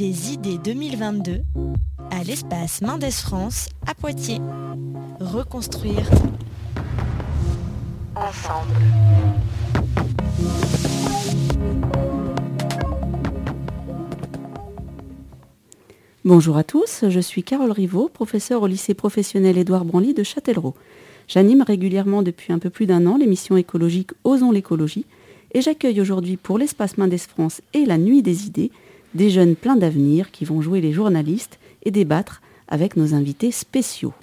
des idées 2022 à l'espace Mendes France à Poitiers. Reconstruire ensemble. Bonjour à tous, je suis Carole Rivaud, professeure au lycée professionnel Édouard Branly de Châtellerault. J'anime régulièrement depuis un peu plus d'un an l'émission écologique Osons l'écologie et j'accueille aujourd'hui pour l'espace Mendes France et la Nuit des idées des jeunes pleins d'avenir qui vont jouer les journalistes et débattre avec nos invités spéciaux.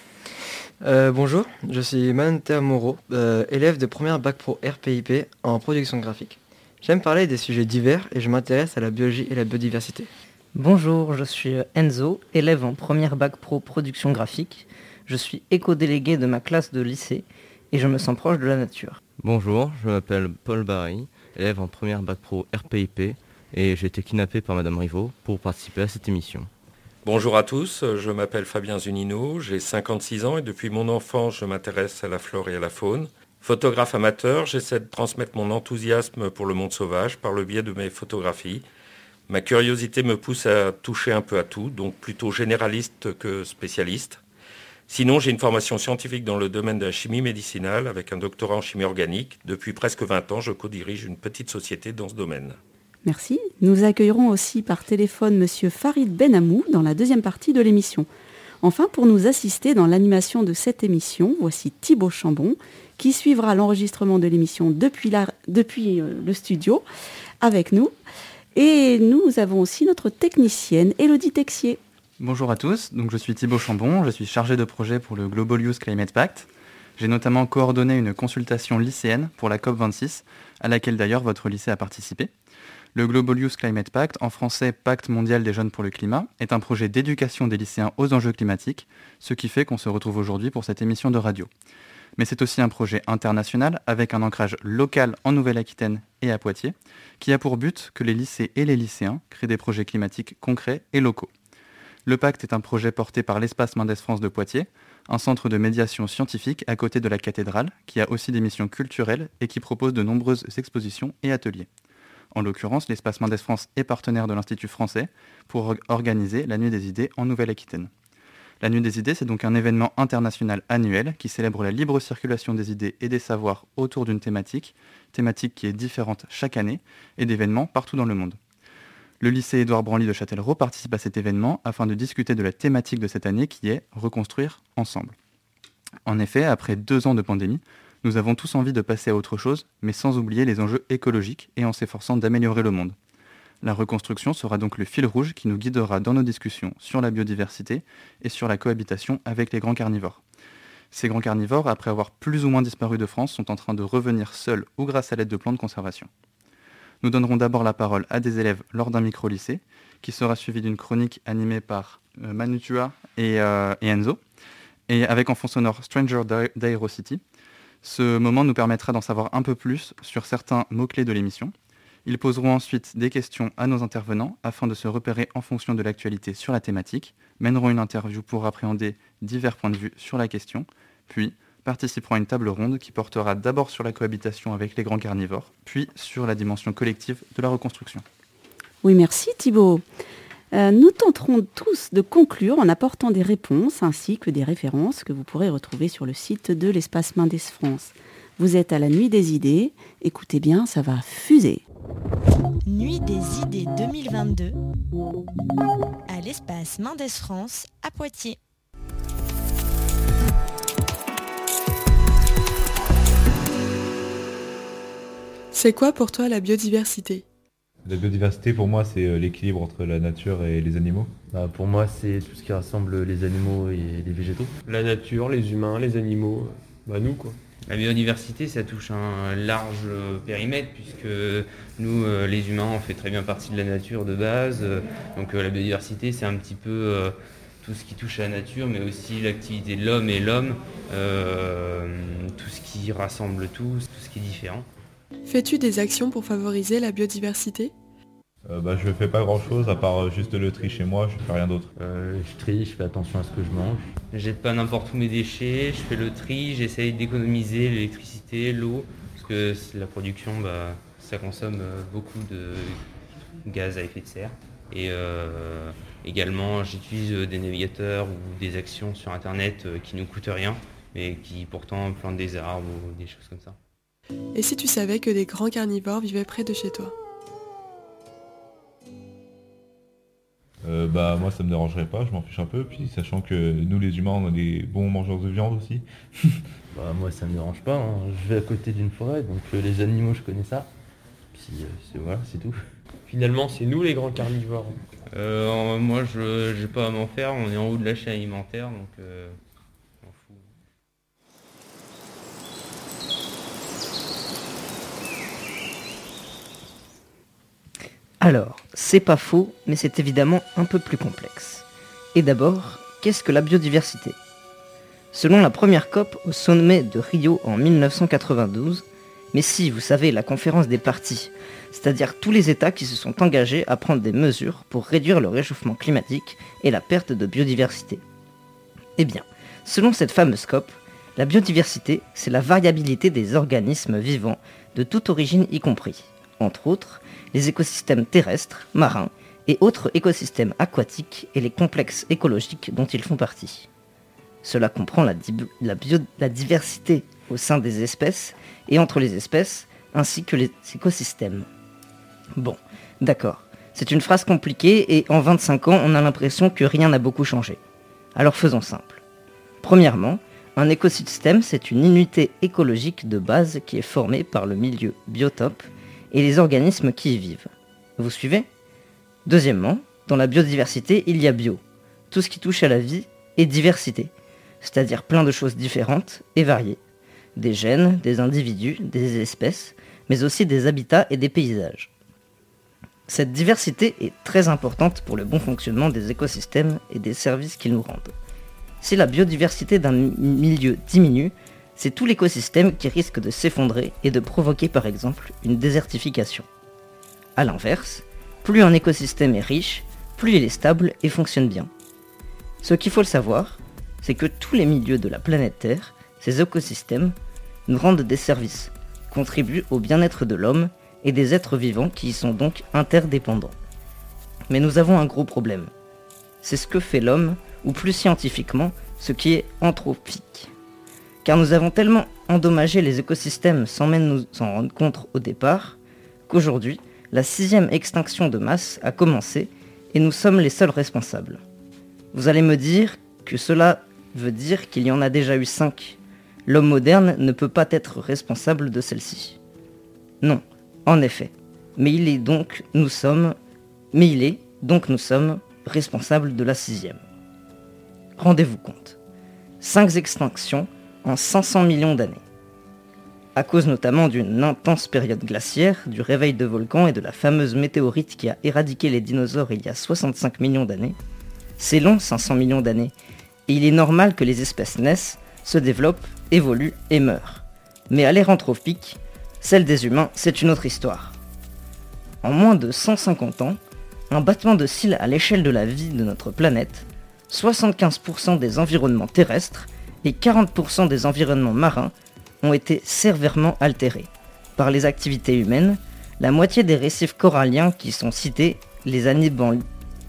Euh, bonjour, je suis Manter Moreau, euh, élève de première bac pro RPIP en production graphique. J'aime parler des sujets divers et je m'intéresse à la biologie et la biodiversité. Bonjour, je suis Enzo, élève en première bac pro production graphique. Je suis éco-délégué de ma classe de lycée et je me sens proche de la nature. Bonjour, je m'appelle Paul Barry, élève en première bac pro RPIP et j'ai été kidnappé par Madame Rivaud pour participer à cette émission. Bonjour à tous, je m'appelle Fabien Zunino, j'ai 56 ans et depuis mon enfance je m'intéresse à la flore et à la faune. Photographe amateur, j'essaie de transmettre mon enthousiasme pour le monde sauvage par le biais de mes photographies. Ma curiosité me pousse à toucher un peu à tout, donc plutôt généraliste que spécialiste. Sinon, j'ai une formation scientifique dans le domaine de la chimie médicinale avec un doctorat en chimie organique. Depuis presque 20 ans, je co-dirige une petite société dans ce domaine. Merci. Nous accueillerons aussi par téléphone M. Farid Benamou dans la deuxième partie de l'émission. Enfin, pour nous assister dans l'animation de cette émission, voici Thibaut Chambon qui suivra l'enregistrement de l'émission depuis, euh, le studio avec nous. Et nous avons aussi notre technicienne, Elodie Texier. Bonjour à tous, je suis Thibaut Chambon, je suis chargé de projet pour le Global Youth Climate Pact. J'ai notamment coordonné une consultation lycéenne pour la COP26, à laquelle d'ailleurs votre lycée a participé. Le Global Youth Climate Pact, en français Pacte mondial des jeunes pour le climat, est un projet d'éducation des lycéens aux enjeux climatiques, ce qui fait qu'on se retrouve aujourd'hui pour cette émission de radio. Mais c'est aussi un projet international avec un ancrage local en Nouvelle-Aquitaine et à Poitiers, qui a pour but que les lycées et les lycéens créent des projets climatiques concrets et locaux. Le pacte est un projet porté par l'Espace Mendes France de Poitiers, un centre de médiation scientifique à côté de la cathédrale, qui a aussi des missions culturelles et qui propose de nombreuses expositions et ateliers. En l'occurrence, l'Espace Mendes France est partenaire de l'Institut français pour organiser la Nuit des idées en Nouvelle-Aquitaine. La Nuit des idées, c'est donc un événement international annuel qui célèbre la libre circulation des idées et des savoirs autour d'une thématique, thématique qui est différente chaque année, et d'événements partout dans le monde. Le lycée Édouard Branly de Châtellerault participe à cet événement afin de discuter de la thématique de cette année qui est Reconstruire En effet, après deux ans de pandémie, nous avons tous envie de passer à autre chose, mais sans oublier les enjeux écologiques et en s'efforçant d'améliorer le monde. La reconstruction sera donc le fil rouge qui nous guidera dans nos discussions sur la biodiversité et sur la cohabitation avec les grands carnivores. Ces grands carnivores, après avoir plus ou moins disparu de France, sont en train de revenir seuls ou grâce à l'aide de plans de conservation. Nous donnerons d'abord la parole à des élèves lors d'un micro-lycée, qui sera suivi d'une chronique animée par euh, Manutua euh, et, Enzo, et avec en fond sonore Stranger d'Aerocity. Ce moment nous permettra d'en savoir un peu plus sur certains mots-clés de l'émission. Ils poseront ensuite des questions à nos intervenants afin de se repérer en fonction de l'actualité sur la thématique, mèneront une interview pour appréhender divers points de vue sur la question, puis participeront à une table ronde qui portera d'abord sur la cohabitation avec les grands carnivores, puis sur la dimension collective de la reconstruction. Oui, merci Thibault. Euh, nous tenterons tous de conclure en apportant des réponses ainsi que des références que vous pourrez retrouver sur le site de l'Espace Mendes France. Vous êtes à la Nuit des idées. Écoutez bien, ça va fuser. Nuit des idées 2022 à l'Espace Mendes France à Poitiers. C'est quoi pour toi la biodiversité? La biodiversité pour moi c'est euh, l'équilibre entre la nature et les animaux. Bah, pour moi c'est tout ce qui rassemble les animaux et les végétaux. La nature, les humains, les animaux, bah nous quoi. La biodiversité, ça touche un large périmètre puisque nous, euh, les humains, on fait très bien partie de la nature de base. Donc euh, la biodiversité, c'est un petit peu tout ce qui touche à la nature, mais aussi l'activité de l'homme et l'homme, tout ce qui rassemble tout, tout ce qui est différent. Fais-tu des actions pour favoriser la biodiversité? Euh, bah, Je fais pas grand chose à part euh, juste le tri chez moi, je fais rien d'autre. Euh, je trie, je fais attention à ce que je mange. Je jette pas n'importe où mes déchets, je fais le tri, j'essaye d'économiser l'électricité, l'eau, parce que la production, bah, ça consomme beaucoup de gaz à effet de serre. Et également, j'utilise des navigateurs ou des actions sur Internet qui ne coûtent rien, mais qui pourtant plantent des arbres ou des choses comme ça. Et si tu savais que des grands carnivores vivaient près de chez toi? Euh, bah moi ça me dérangerait pas, je m'en fiche un peu, puis sachant que nous les humains on a des bons mangeurs de viande aussi. bah moi ça me dérange pas, hein. je vais à côté d'une forêt, donc euh, les animaux je connais ça. Puis euh, c'est voilà, c'est tout. Finalement c'est nous les grands carnivores. moi je j'ai pas à m'en faire, on est en haut de la chaîne alimentaire donc Alors, c'est pas faux, mais c'est évidemment un peu plus complexe. Et d'abord, qu'est-ce que la biodiversité? Selon la première COP au sommet de Rio en 1992, mais si, vous savez, la conférence des partis, c'est-à-dire tous les États qui se sont engagés à prendre des mesures pour réduire le réchauffement climatique et la perte de biodiversité. Eh bien, selon cette fameuse COP, la biodiversité, c'est la variabilité des organismes vivants, de toute origine y compris, entre autres, les écosystèmes terrestres, marins et autres écosystèmes aquatiques et les complexes écologiques dont ils font partie. Cela comprend la, diversité au sein des espèces et entre les espèces, ainsi que les écosystèmes. Bon, d'accord. C'est une phrase compliquée et en 25 ans, on a l'impression que rien n'a beaucoup changé. Alors faisons simple. Premièrement, un écosystème, c'est une unité écologique de base qui est formée par le milieu biotope et les organismes qui y vivent. Vous suivez? Deuxièmement, dans la biodiversité, il y a bio, tout ce qui touche à la vie, et diversité, c'est-à-dire plein de choses différentes et variées. Des gènes, des individus, des espèces, mais aussi des habitats et des paysages. Cette diversité est très importante pour le bon fonctionnement des écosystèmes et des services qu'ils nous rendent. Si la biodiversité d'un milieu diminue, c'est tout l'écosystème qui risque de s'effondrer et de provoquer par exemple une désertification. A l'inverse, plus un écosystème est riche, plus il est stable et fonctionne bien. Ce qu'il faut le savoir, c'est que tous les milieux de la planète Terre, ces écosystèmes, nous rendent des services, contribuent au bien-être de l'homme et des êtres vivants qui y sont donc interdépendants. Mais nous avons un gros problème. C'est ce que fait l'homme, ou plus scientifiquement, ce qui est anthropique car nous avons tellement endommagé les écosystèmes sans même nous en rendre compte au départ, qu'aujourd'hui, la sixième extinction de masse a commencé et nous sommes les seuls responsables. Vous allez me dire que cela veut dire qu'il y en a déjà eu cinq. L'homme moderne ne peut pas être responsable de celle-ci. Non, en effet. Mais il est donc, nous sommes, mais il est, donc nous sommes, responsables de la sixième. Rendez-vous compte. Cinq extinctions en 500 millions d'années. À cause notamment d'une intense période glaciaire, du réveil de volcans et de la fameuse météorite qui a éradiqué les dinosaures il y a 65 millions d'années, c'est long 500 millions d'années, et il est normal que les espèces naissent, se développent, évoluent et meurent. Mais à l'ère anthropique, celle des humains, c'est une autre histoire. En moins de 150 ans, un battement de cils à l'échelle de la vie de notre planète, 75% des environnements terrestres et 40% des environnements marins ont été sévèrement altérés. Par les activités humaines, la moitié des récifs coralliens qui sont cités, les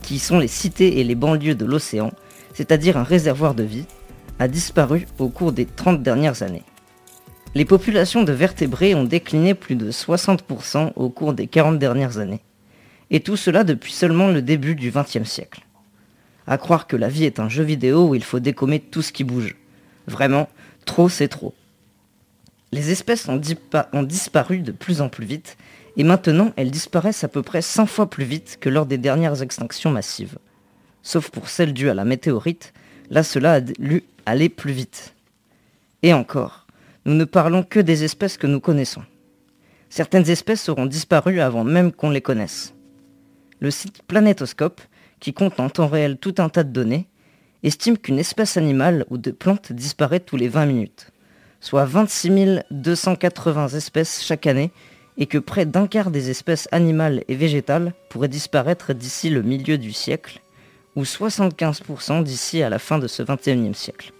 qui sont les cités et les banlieues de l'océan, c'est-à-dire un réservoir de vie, a disparu au cours des 30 dernières années. Les populations de vertébrés ont décliné plus de 60% au cours des 40 dernières années. Et tout cela depuis seulement le début du XXe siècle. À croire que la vie est un jeu vidéo où il faut décommer tout ce qui bouge. Vraiment, trop c'est trop. Les espèces ont, disparu de plus en plus vite, et maintenant elles disparaissent à peu près 100 fois plus vite que lors des dernières extinctions massives. Sauf pour celles dues à la météorite, là cela a dû aller plus vite. Et encore, nous ne parlons que des espèces que nous connaissons. Certaines espèces auront disparu avant même qu'on les connaisse. Le site Planétoscope, qui compte en temps réel tout un tas de données, estime qu'une espèce animale ou de plante disparaît tous les 20 minutes, soit 26 280 espèces chaque année, et que près d'un quart des espèces animales et végétales pourraient disparaître d'ici le milieu du siècle, ou 75% d'ici à la fin de ce 21e siècle.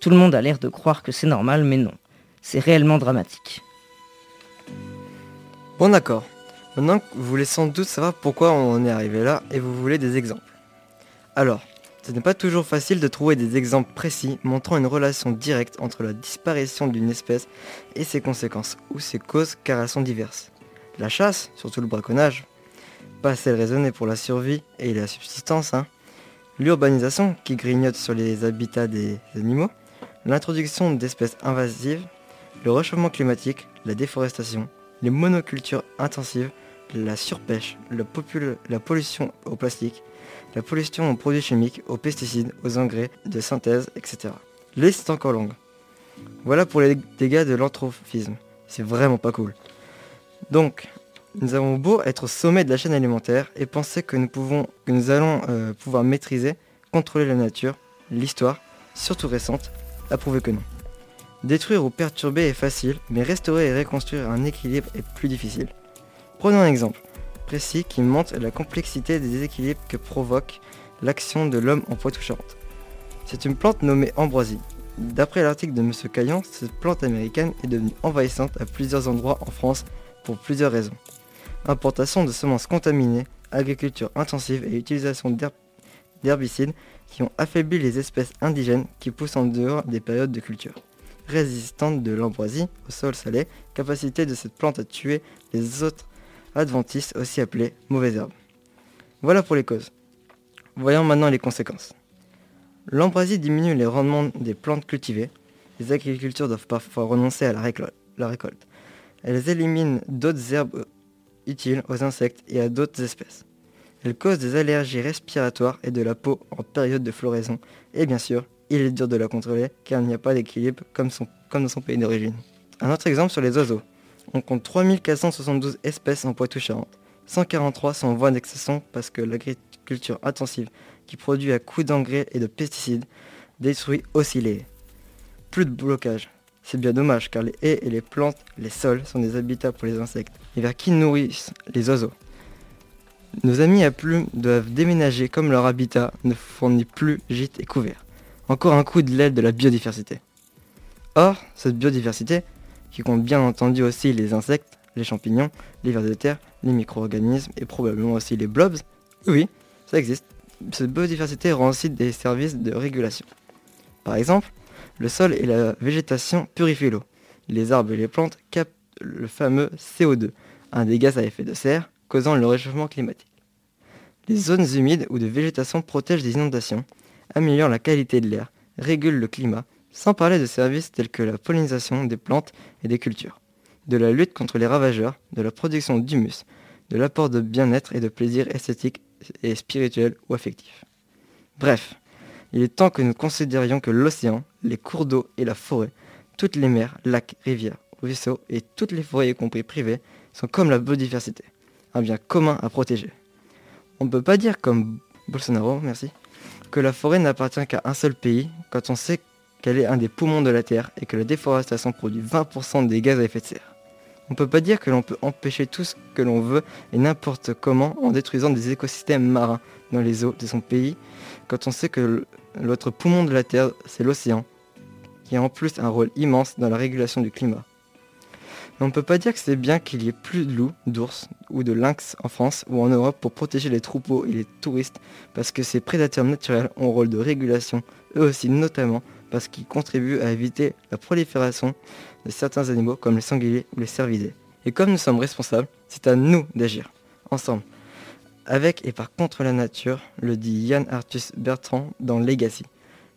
Tout le monde a l'air de croire que c'est normal, mais non, c'est réellement dramatique. Bon d'accord, Maintenant, vous voulez sans doute savoir pourquoi on en est arrivé là et vous voulez des exemples. Alors, ce n'est pas toujours facile de trouver des exemples précis montrant une relation directe entre la disparition d'une espèce et ses conséquences ou ses causes car elles sont diverses. La chasse, surtout le braconnage, pas celle raisonnée pour la survie et la subsistance, hein. l'urbanisation qui grignote sur les habitats des animaux, l'introduction d'espèces invasives, le réchauffement climatique, la déforestation, les monocultures intensives, la surpêche, la, la pollution au plastique, la pollution aux produits chimiques, aux pesticides, aux engrais de synthèse, etc. Liste encore longue. Voilà pour les dégâts de l'anthrophisme. C'est vraiment pas cool. Donc, nous avons beau être au sommet de la chaîne alimentaire et penser que nous, pouvons, que nous allons euh, pouvoir maîtriser, contrôler la nature, l'histoire, surtout récente, a prouvé que non. Détruire ou perturber est facile, mais restaurer et reconstruire un équilibre est plus difficile. Prenons un exemple précis qui montre la complexité des déséquilibres que provoque l'action de l'homme en Poitou-Charentes. C'est une plante nommée ambroisie. D'après l'article de M. Caillon, cette plante américaine est devenue envahissante à plusieurs endroits en France pour plusieurs raisons. Importation de semences contaminées, agriculture intensive et utilisation d'herbicides qui ont affaibli les espèces indigènes qui poussent en dehors des périodes de culture. Résistante de l'ambroisie au sol salé, capacité de cette plante à tuer les autres adventices, aussi appelés mauvaises herbes. Voilà pour les causes. Voyons maintenant les conséquences. L'ambroisie diminue les rendements des plantes cultivées. Les agricultures doivent parfois renoncer à la récolte. Elles éliminent d'autres herbes utiles aux insectes et à d'autres espèces. Elles causent des allergies respiratoires et de la peau en période de floraison. Et bien sûr, il est dur de la contrôler car il n'y a pas d'équilibre comme dans son pays d'origine. Un autre exemple sur les oiseaux. On compte 3472 espèces en Poitou-Charentes. 143 sont en voie d'extinction parce que l'agriculture intensive, qui produit à coups d'engrais et de pesticides, détruit aussi les haies. Plus de blocage. C'est bien dommage car les haies et les plantes, les sols, sont des habitats pour les insectes et vers qui nourrissent les oiseaux. Nos amis à plumes doivent déménager comme leur habitat ne fournit plus gîtes et couverts. Encore un coup de l'aide de la biodiversité. Or, cette biodiversité, qui compte bien entendu aussi les insectes, les champignons, les vers de terre, les micro-organismes et probablement aussi les blobs. Oui, ça existe. Cette biodiversité rend aussi des services de régulation. Par exemple, le sol et la végétation purifient l'eau. Les arbres et les plantes captent le fameux CO2, un des gaz à effet de serre causant le réchauffement climatique. Les zones humides ou de végétation protègent des inondations, améliorent la qualité de l'air, régulent le climat sans parler de services tels que la pollinisation des plantes et des cultures, de la lutte contre les ravageurs, de la production d'humus, de l'apport de bien-être et de plaisir esthétique et spirituel ou affectif. Bref, il est temps que nous considérions que l'océan, les cours d'eau et la forêt, toutes les mers, lacs, rivières, ruisseaux et toutes les forêts, y compris privées, sont comme la biodiversité, un bien commun à protéger. On ne peut pas dire comme Bolsonaro, merci, que la forêt n'appartient qu'à un seul pays quand on sait qu'elle est un des poumons de la Terre et que la déforestation produit 20% des gaz à effet de serre. On ne peut pas dire que l'on peut empêcher tout ce que l'on veut et n'importe comment en détruisant des écosystèmes marins dans les eaux de son pays quand on sait que l'autre poumon de la Terre, c'est l'océan, qui a en plus un rôle immense dans la régulation du climat. on ne peut pas dire que c'est bien qu'il y ait plus de loups, d'ours ou de lynx en France ou en Europe pour protéger les troupeaux et les touristes, parce que ces prédateurs naturels ont un rôle de régulation, eux aussi notamment parce qu'ils contribuent à éviter la prolifération de certains animaux comme les sangliers ou les cervidés. Et comme nous sommes responsables, c'est à nous d'agir, ensemble. Avec et par contre la nature, le dit Yann Arthus Bertrand dans Legacy.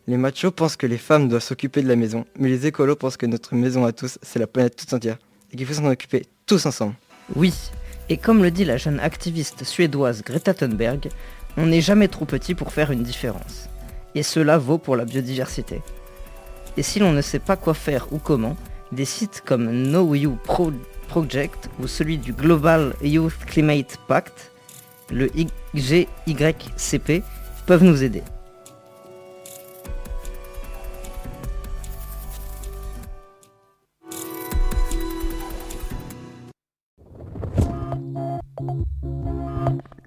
Les machos pensent que les femmes doivent s'occuper de la maison, mais les écolos pensent que notre maison à tous, c'est la planète toute entière, et qu'il faut s'en occuper tous ensemble. Oui, et comme le dit la jeune activiste suédoise Greta Thunberg, on n'est jamais trop petit pour faire une différence. Et cela vaut pour la biodiversité. Et si l'on ne sait pas quoi faire ou comment, des sites comme Know You Project ou celui du Global Youth Climate Pact, le GYCP, peuvent nous aider.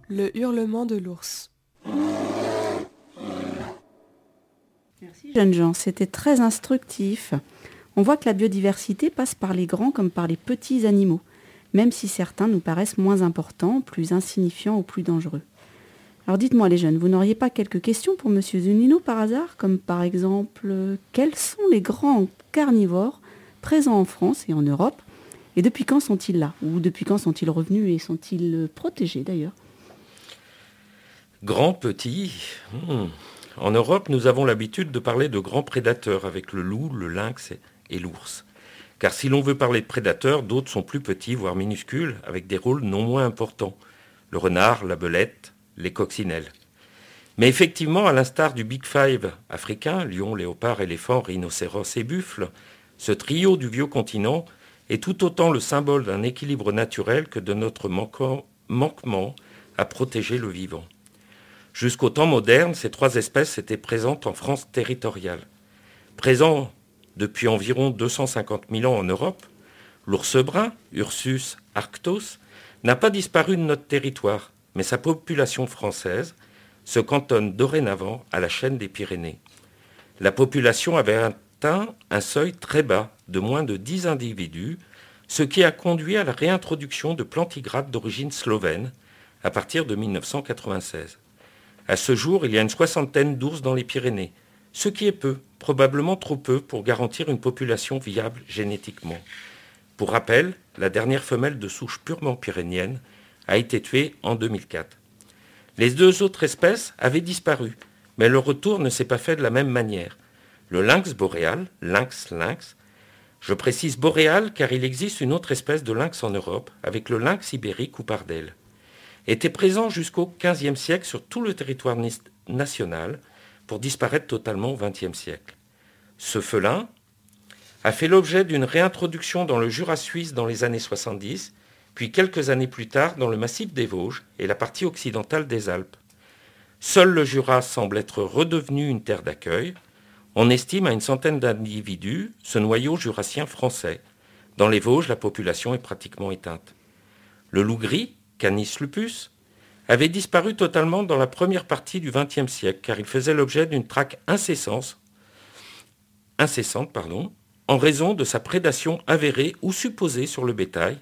Le hurlement de l'ours. Merci jeunes gens, c'était très instructif. On voit que la biodiversité passe par les grands comme par les petits animaux. même si certains nous paraissent moins importants, plus insignifiants ou plus dangereux. Alors dites-moi les jeunes, vous n'auriez pas quelques questions pour Monsieur Zunino par hasard, comme par exemple, quels sont les grands carnivores présents en France et en Europe, et depuis quand sont-ils là? Ou depuis quand sont-ils revenus et sont-ils protégés d'ailleurs? Grands, petits. hmm. En Europe, nous avons l'habitude de parler de grands prédateurs avec le loup, le lynx et, l'ours. Car si l'on veut parler de prédateurs, d'autres sont plus petits, voire minuscules, avec des rôles non moins importants. Le renard, la belette, les coccinelles. Mais effectivement, à l'instar du Big Five africain, lion, léopard, éléphant, rhinocéros et buffle, ce trio du vieux continent est tout autant le symbole d'un équilibre naturel que de notre manquement à protéger le vivant. Jusqu'au temps moderne, ces trois espèces étaient présentes en France territoriale. Présents depuis environ 250 000 ans en Europe, l'ours brun, Ursus arctos, n'a pas disparu de notre territoire, mais sa population française se cantonne dorénavant à la chaîne des Pyrénées. La population avait atteint un seuil très bas de moins de 10 individus, ce qui a conduit à la réintroduction de plantigrades d'origine slovène à partir de 1996. À ce jour, il y a une soixantaine d'ours dans les Pyrénées, ce qui est peu, probablement trop peu pour garantir une population viable génétiquement. Pour rappel, la dernière femelle de souche purement pyrénienne a été tuée en 2004. Les deux autres espèces avaient disparu, mais leur retour ne s'est pas fait de la même manière. Le lynx boréal, lynx lynx, je précise boréal car il existe une autre espèce de lynx en Europe, avec le lynx ibérique ou pardel, était présent jusqu'au XVe siècle sur tout le territoire national, pour disparaître totalement au XXe siècle. Ce félin a fait l'objet d'une réintroduction dans le Jura suisse dans les années 70, puis quelques années plus tard dans le massif des Vosges et la partie occidentale des Alpes. Seul le Jura semble être redevenu une terre d'accueil. On estime à une centaine d'individus ce noyau jurassien français. Dans les Vosges, la population est pratiquement éteinte. Le loup gris, Canis lupus, avait disparu totalement dans la première partie du XXe siècle car il faisait l'objet d'une traque incessante, incessante pardon, en raison de sa prédation avérée ou supposée sur le bétail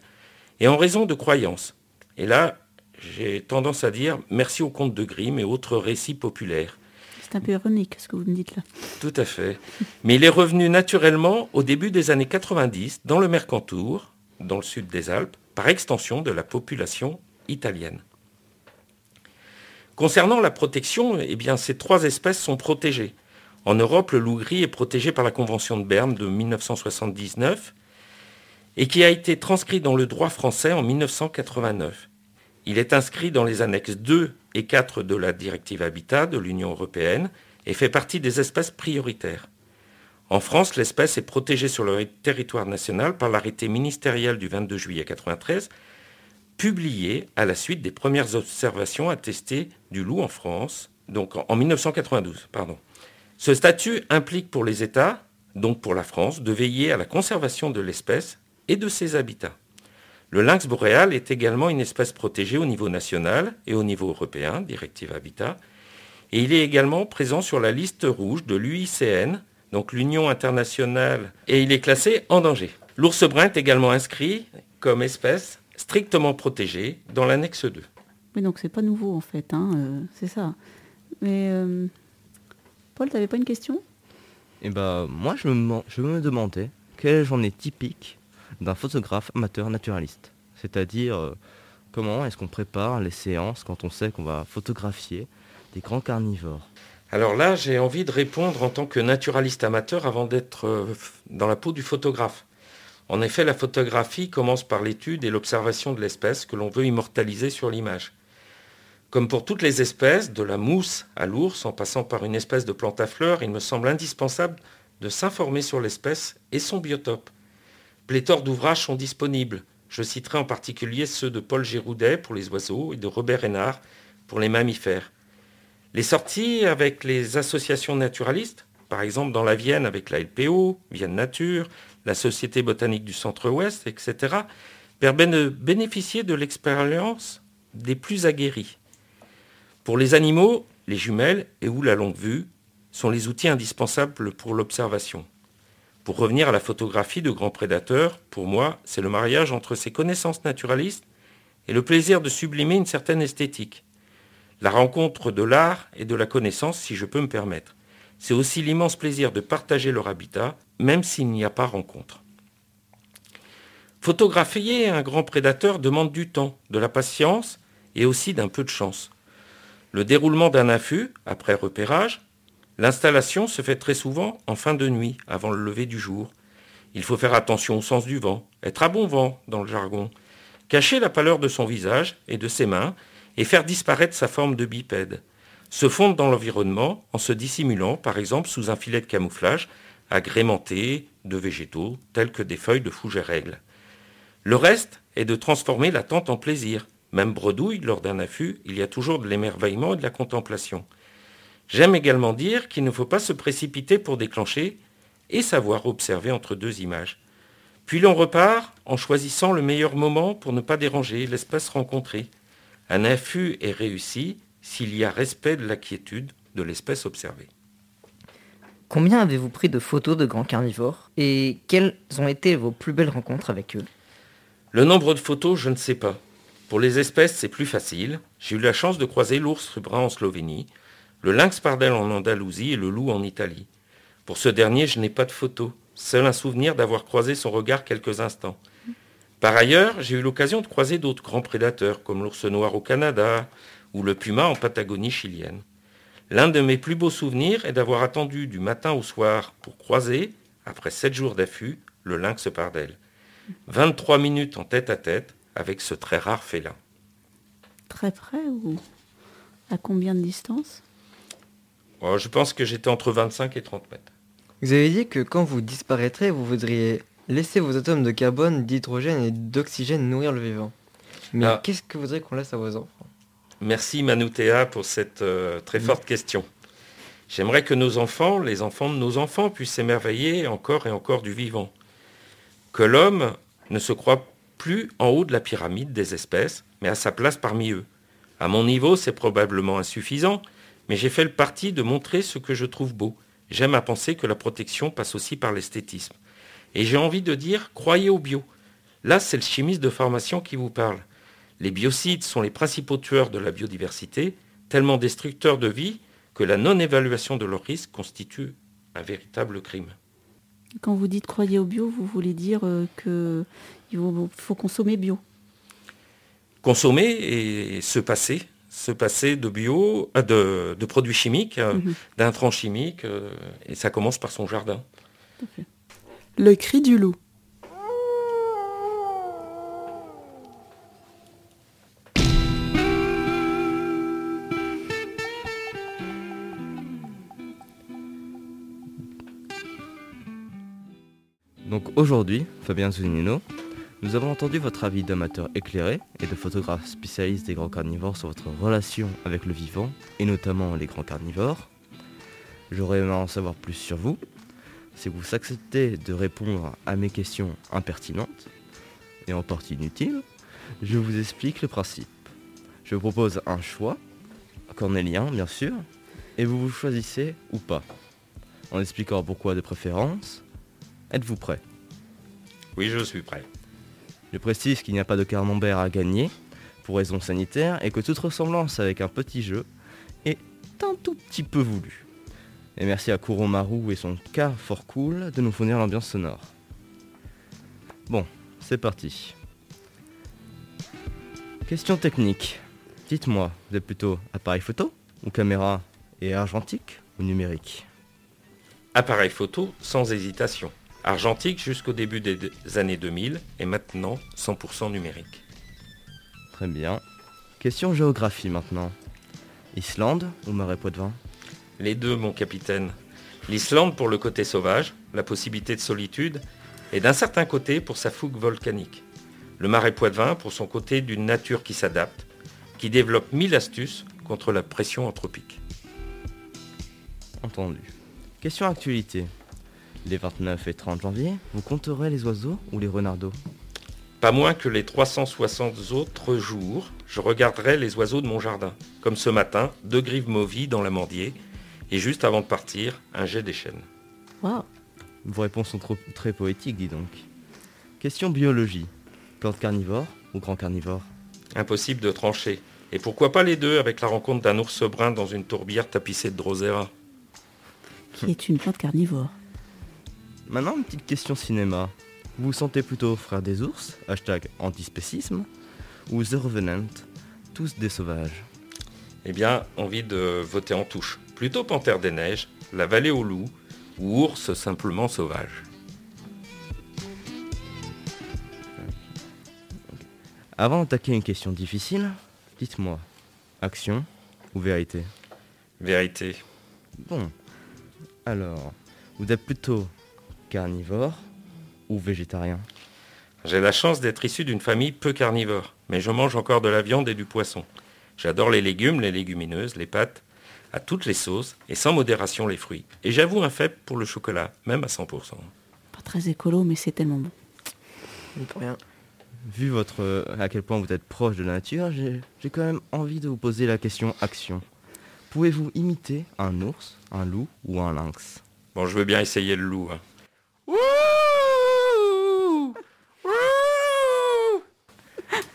et en raison de croyances. Et là, j'ai tendance à dire merci aux contes de Grimm et autres récits populaires. C'est un peu ironique ce que vous me dites là. Tout à fait. Mais il est revenu naturellement au début des années 90 dans le Mercantour, dans le sud des Alpes, par extension de la population italienne. Concernant la protection, eh ces trois espèces sont protégées. En Europe, le loup gris est protégé par la Convention de Berne de 1979 et qui a été transcrit dans le droit français en 1989. Il est inscrit dans les annexes 2 et 4 de la directive Habitat de l'Union européenne et fait partie des espèces prioritaires. En France, l'espèce est protégée sur le territoire national par l'arrêté ministériel du 22 juillet 1993, publié à la suite des premières observations attestées du loup en France, donc en 1992. Pardon. Ce statut implique pour les États, donc pour la France, de veiller à la conservation de l'espèce et de ses habitats. Le lynx boréal est également une espèce protégée au niveau national et au niveau européen, directive Habitat, et il est également présent sur la liste rouge de l'UICN, donc l'Union internationale, et il est classé en danger. L'ours brun est également inscrit comme espèce strictement protégée dans l'annexe 2. Oui, donc c'est pas nouveau en fait, hein, euh, c'est ça. Mais euh, Paul, t'avais pas une question? Et bah moi je me, man- je me demandais quelle journée typique d'un photographe amateur naturaliste. C'est-à-dire euh, comment est-ce qu'on prépare les séances quand on sait qu'on va photographier des grands carnivores? Alors là, j'ai envie de répondre en tant que naturaliste amateur avant d'être euh, dans la peau du photographe. En effet, la photographie commence par l'étude et l'observation de l'espèce que l'on veut immortaliser sur l'image. Comme pour toutes les espèces, de la mousse à l'ours, en passant par une espèce de plante à fleurs, il me semble indispensable de s'informer sur l'espèce et son biotope. Pléthore d'ouvrages sont disponibles. Je citerai en particulier ceux de Paul Giroudet pour les oiseaux et de Robert Hénard pour les mammifères. Les sorties avec les associations naturalistes, par exemple dans la Vienne avec la LPO, Vienne Nature, la Société botanique du Centre-Ouest, etc., permettent de bénéficier de l'expérience des plus aguerris. Pour les animaux, les jumelles et ou la longue vue sont les outils indispensables pour l'observation. Pour revenir à la photographie de grands prédateurs, pour moi, c'est le mariage entre ses connaissances naturalistes et le plaisir de sublimer une certaine esthétique. La rencontre de l'art et de la connaissance, si je peux me permettre. C'est aussi l'immense plaisir de partager leur habitat, même s'il n'y a pas rencontre. Photographier un grand prédateur demande du temps, de la patience et aussi d'un peu de chance. Le déroulement d'un affût, après repérage, l'installation se fait très souvent en fin de nuit, avant le lever du jour. Il faut faire attention au sens du vent, être à bon vent dans le jargon, cacher la pâleur de son visage et de ses mains et faire disparaître sa forme de bipède. Se fondre dans l'environnement en se dissimulant, par exemple, sous un filet de camouflage agrémenté de végétaux tels que des feuilles de fougère règle. Le reste est de transformer l'attente en plaisir. Même bredouille, lors d'un affût, il y a toujours de l'émerveillement et de la contemplation. J'aime également dire qu'il ne faut pas se précipiter pour déclencher et savoir observer entre deux images. Puis l'on repart en choisissant le meilleur moment pour ne pas déranger l'espèce rencontrée. Un affût est réussi s'il y a respect de la quiétude de l'espèce observée. Combien avez-vous pris de photos de grands carnivores et quelles ont été vos plus belles rencontres avec eux? Le nombre de photos, je ne sais pas. Pour les espèces, c'est plus facile. J'ai eu la chance de croiser l'ours rubra en Slovénie, le lynx pardel en Andalousie et le loup en Italie. Pour ce dernier, je n'ai pas de photos, seul un souvenir d'avoir croisé son regard quelques instants. Par ailleurs, j'ai eu l'occasion de croiser d'autres grands prédateurs, comme l'ours noir au Canada ou le puma en Patagonie chilienne. L'un de mes plus beaux souvenirs est d'avoir attendu du matin au soir pour croiser, après sept jours d'affût, le lynx pardel. 23 minutes en tête à tête avec ce très rare félin. Très près ou à combien de distance? Oh, je pense que j'étais entre 25 et 30 mètres. Vous avez dit que quand vous disparaîtrez, vous voudriez laisser vos atomes de carbone, d'hydrogène et d'oxygène nourrir le vivant. Mais Ah. qu'est-ce que vous voudrez qu'on laisse à vos enfants? Merci Manoutéa pour cette euh, très forte question. J'aimerais que nos enfants, les enfants de nos enfants, puissent s'émerveiller encore et encore du vivant. Que l'homme ne se croit plus en haut de la pyramide des espèces, mais à sa place parmi eux. À mon niveau, c'est probablement insuffisant, mais j'ai fait le parti de montrer ce que je trouve beau. J'aime à penser que la protection passe aussi par l'esthétisme. Et j'ai envie de dire, croyez au bio. Là, c'est le chimiste de formation qui vous parle. Les biocides sont les principaux tueurs de la biodiversité, tellement destructeurs de vie que la non-évaluation de leurs risques constitue un véritable crime. Quand vous dites croyez au bio, vous voulez dire euh, que il faut, consommer bio. Consommer et se passer, se passer de bio, euh, de, de produits chimiques, euh, Mhm. d'intrants chimiques, et ça commence par son jardin. Le cri du loup. Donc aujourd'hui, Fabien Zunino, nous avons entendu votre avis d'amateur éclairé et de photographe spécialiste des grands carnivores sur votre relation avec le vivant, et notamment les grands carnivores. J'aurais aimé en savoir plus sur vous. Si vous acceptez de répondre à mes questions impertinentes et en partie inutiles, je vous explique le principe. Je vous propose un choix, cornélien bien sûr, et vous vous choisissez ou pas. En expliquant pourquoi de préférence, êtes-vous prêt? Oui, je suis prêt. Je précise qu'il n'y a pas de camembert à gagner pour raisons sanitaires et que toute ressemblance avec un petit jeu est un tout petit peu voulue. Et merci à Kuromaru et son car fort cool de nous fournir l'ambiance sonore. Bon, c'est parti. Question technique. Dites-moi, vous êtes plutôt appareil photo ou caméra et argentique ou numérique? Appareil photo sans hésitation. Argentique jusqu'au début des années 2000 et maintenant 100% numérique. Très bien. Question géographie maintenant. Islande ou Marais Poitevin Les deux, mon capitaine. L'Islande pour le côté sauvage, la possibilité de solitude, et d'un certain côté pour sa fougue volcanique. Le marais Poitevin pour son côté d'une nature qui s'adapte, qui développe mille astuces contre la pression anthropique. Entendu. Question actualité. Les 29 et 30 janvier, vous compterez les oiseaux ou les renardeaux Pas moins que les 360 autres jours, je regarderai les oiseaux de mon jardin. Comme ce matin, deux grives mauvies dans l'amandier, et juste avant de partir, un jet des chênes. Waouh Vos réponses sont trop, très poétiques, dis donc. Question biologie. Plante carnivore ou grand carnivore? Impossible de trancher. Et pourquoi pas les deux avec la rencontre d'un ours brun dans une tourbière tapissée de drosera? Qui est une plante carnivore? Maintenant, une petite question cinéma. Vous vous sentez plutôt frère des ours, hashtag antispécisme, ou The Revenant, tous des sauvages? Eh bien, envie de voter en touche. Plutôt Panthère des Neiges, La Vallée aux loups, ou Ours simplement sauvage. Avant d'attaquer une question difficile, dites-moi, action ou vérité? Vérité. Bon, alors, vous êtes plutôt carnivore ou végétarien? J'ai la chance d'être issu d'une famille peu carnivore, mais je mange encore de la viande et du poisson. J'adore les légumes, les légumineuses, les pâtes, à toutes les sauces, et sans modération les fruits. Et j'avoue un faible pour le chocolat, même à 100%. Pas très écolo, mais c'est tellement bon. rien. Vu votre, euh, à quel point vous êtes proche de la nature, j'ai j'ai quand même envie de vous poser la question action. Pouvez-vous imiter un ours, un loup ou un lynx? Bon, je veux bien essayer le loup. hein.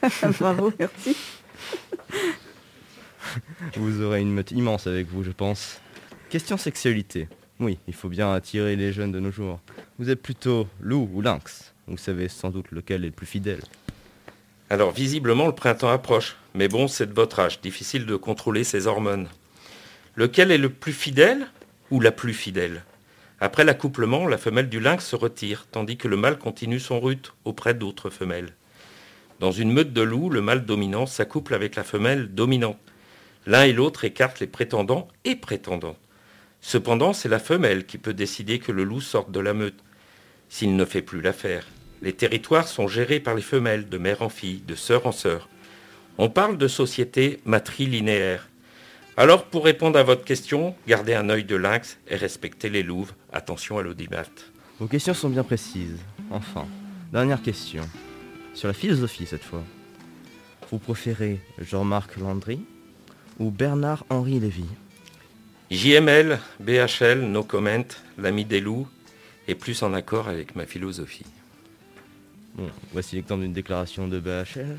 Bravo, merci. Vous aurez une meute immense avec vous, je pense. Question sexualité. Oui, il faut bien attirer les jeunes de nos jours. Vous êtes plutôt loup ou lynx Vous savez sans doute lequel est le plus fidèle. Alors, visiblement, le printemps approche. Mais bon, c'est de votre âge, difficile de contrôler ses hormones. Lequel est le plus fidèle ou la plus fidèle? Après l'accouplement, la femelle du lynx se retire, tandis que le mâle continue son rut auprès d'autres femelles. Dans une meute de loups, le mâle dominant s'accouple avec la femelle dominante. L'un et l'autre écartent les prétendants et prétendantes. Cependant, c'est la femelle qui peut décider que le loup sorte de la meute, s'il ne fait plus l'affaire. Les territoires sont gérés par les femelles, de mère en fille, de sœur en sœur. On parle de société matrilinéaire. Alors, pour répondre à votre question, gardez un œil de lynx et respectez les louves. Attention à l'audimat. Vos questions sont bien précises. Enfin, dernière question. Sur la philosophie cette fois. Vous préférez Jean-Marc Landry ou Bernard-Henri Lévy JML, BHL, no comment, l'ami des loups, est plus en accord avec ma philosophie. Bon, voici l'exemple d'une déclaration de BHL.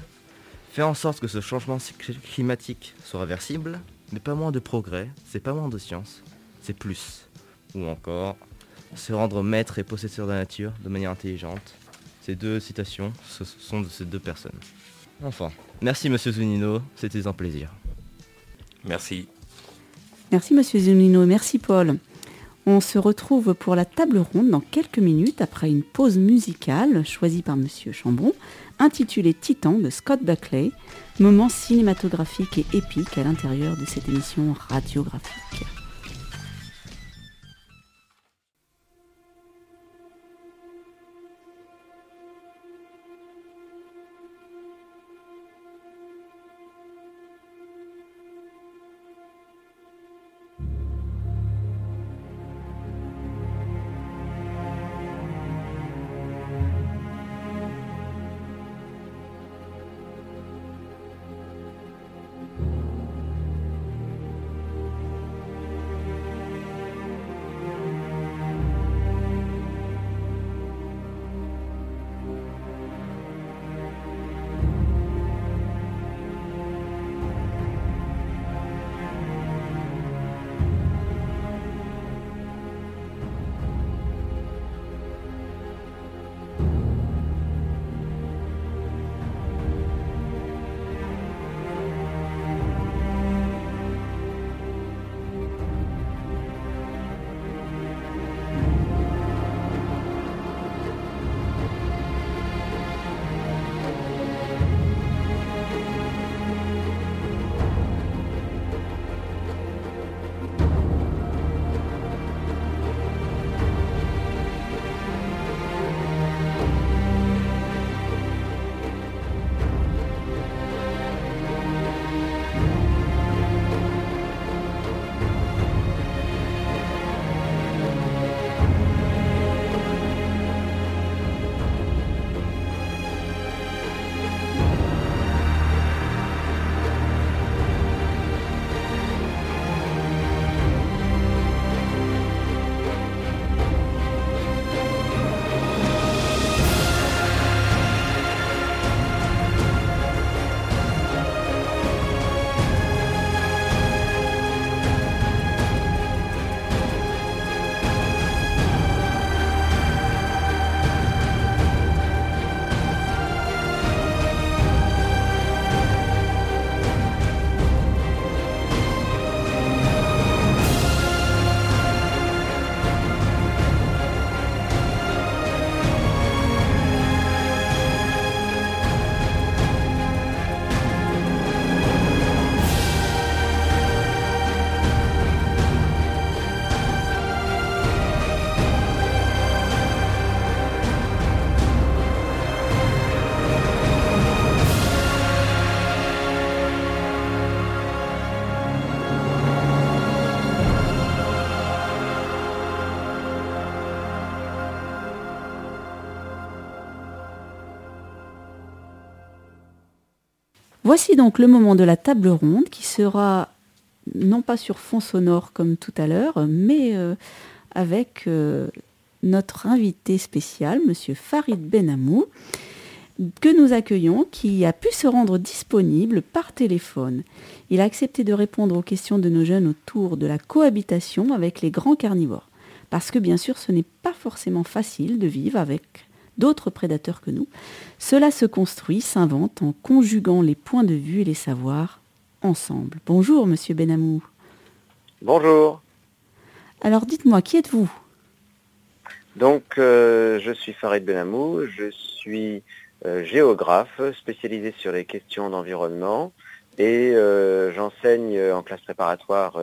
Faire en sorte que ce changement climatique soit réversible, mais pas moins de progrès, c'est pas moins de science, c'est plus. Ou encore, se rendre maître et possesseur de la nature de manière intelligente. Ces deux citations, ce sont de ces deux personnes. Enfin, merci Monsieur Zunino, c'était un plaisir. Merci. Merci Monsieur Zunino, merci Paul. On se retrouve pour la table ronde dans quelques minutes après une pause musicale choisie par Monsieur Chambon, intitulée Titan de Scott Buckley, moment cinématographique et épique à l'intérieur de cette émission radiographique. Voici donc le moment de la table ronde qui sera non pas sur fond sonore comme tout à l'heure, mais euh, avec euh, notre invité spécial, Monsieur Farid Benamou, que nous accueillons, qui a pu se rendre disponible par téléphone. Il a accepté de répondre aux questions de nos jeunes autour de la cohabitation avec les grands carnivores. Parce que bien sûr, ce n'est pas forcément facile de vivre avec d'autres prédateurs que nous. Cela se construit, s'invente en conjuguant les points de vue et les savoirs ensemble. Bonjour, monsieur Benamou. Bonjour. Alors dites-moi, qui êtes-vous? Donc, euh, je suis Farid Benamou, je suis euh, géographe spécialisé sur les questions d'environnement et euh, j'enseigne en classe préparatoire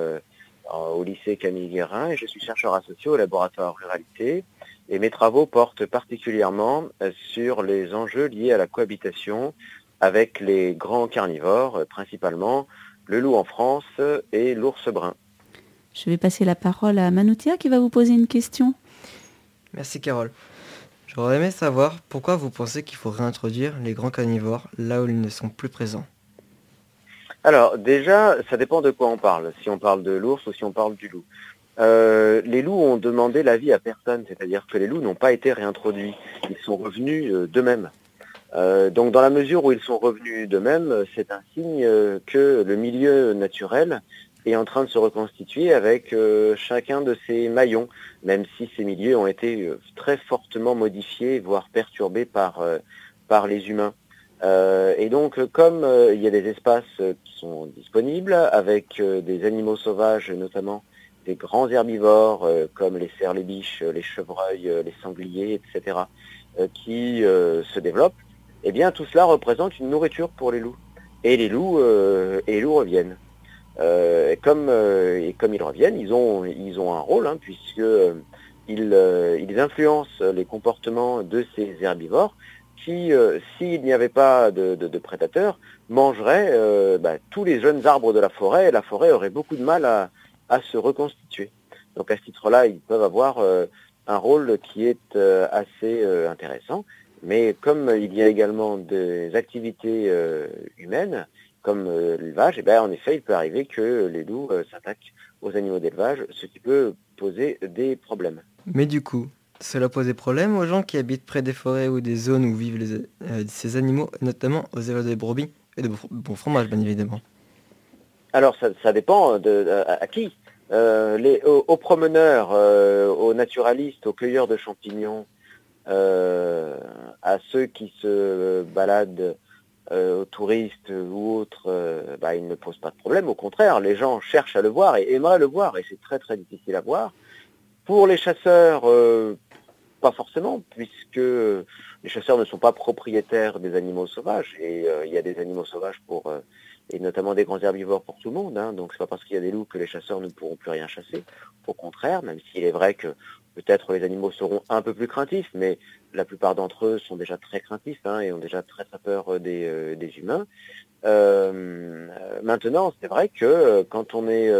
au lycée Camille Guérin et je suis chercheur associé au laboratoire Ruralité. Et mes travaux portent particulièrement sur les enjeux liés à la cohabitation avec les grands carnivores, euh, principalement le loup en France et l'ours brun. Je vais passer la parole à Manoutia qui va vous poser une question. Merci Carole. J'aurais aimé savoir pourquoi vous pensez qu'il faut réintroduire les grands carnivores là où ils ne sont plus présents. Alors déjà, ça dépend de quoi on parle, si on parle de l'ours ou si on parle du loup. Euh, les loups ont demandé l'avis à personne, c'est-à-dire que les loups n'ont pas été réintroduits, ils sont revenus euh, d'eux-mêmes. Euh, donc dans la mesure où ils sont revenus d'eux-mêmes, c'est un signe euh, que le milieu naturel est en train de se reconstituer avec euh, chacun de ses maillons, même si ces milieux ont été très fortement modifiés, voire perturbés par, par les humains. et donc comme il y a des espaces qui sont disponibles avec des animaux sauvages, notamment des grands herbivores comme les cerfs, les biches, les chevreuils, les sangliers, etc., qui se développent, eh bien tout cela représente une nourriture pour les loups. Et les loups, euh, et les loups reviennent. Euh, et, comme, euh, comme ils reviennent, ils ont, ils ont un rôle, hein, puisque ils, ils, influencent les comportements de ces herbivores qui, s'il n'y avait pas de, prédateurs, mangeraient bah, tous les jeunes arbres de la forêt, et la forêt aurait beaucoup de mal à, à se reconstituer. Donc à ce titre-là, ils peuvent avoir un rôle qui est assez intéressant. Mais comme il y a également des activités euh, humaines, comme euh, l'élevage, eh ben, en effet, il peut arriver que les loups euh, s'attaquent aux animaux d'élevage, ce qui peut poser des problèmes. Mais du coup, cela pose des problèmes aux gens qui habitent près des forêts ou des zones où vivent ces animaux, notamment aux éleveurs de brebis et de bon fromage, bien évidemment. Alors, ça, dépend de, à, qui. aux, promeneurs, aux naturalistes, aux cueilleurs de champignons, euh, à ceux qui se baladent euh, aux touristes ou autres, euh, bah, il ne pose pas de problème. Au contraire, les gens cherchent à le voir et aimeraient le voir, et c'est très très difficile à voir. Pour les chasseurs, pas forcément, puisque les chasseurs ne sont pas propriétaires des animaux sauvages, et il y a des animaux sauvages pour et notamment des grands herbivores pour tout le monde. Hein. Donc c'est pas parce qu'il y a des loups que les chasseurs ne pourront plus rien chasser. Au contraire, même s'il est vrai que peut-être les animaux seront un peu plus craintifs, mais la plupart d'entre eux sont déjà très craintifs hein, et ont déjà très très peur euh, des, euh, des humains. Euh, maintenant, c'est vrai que quand on est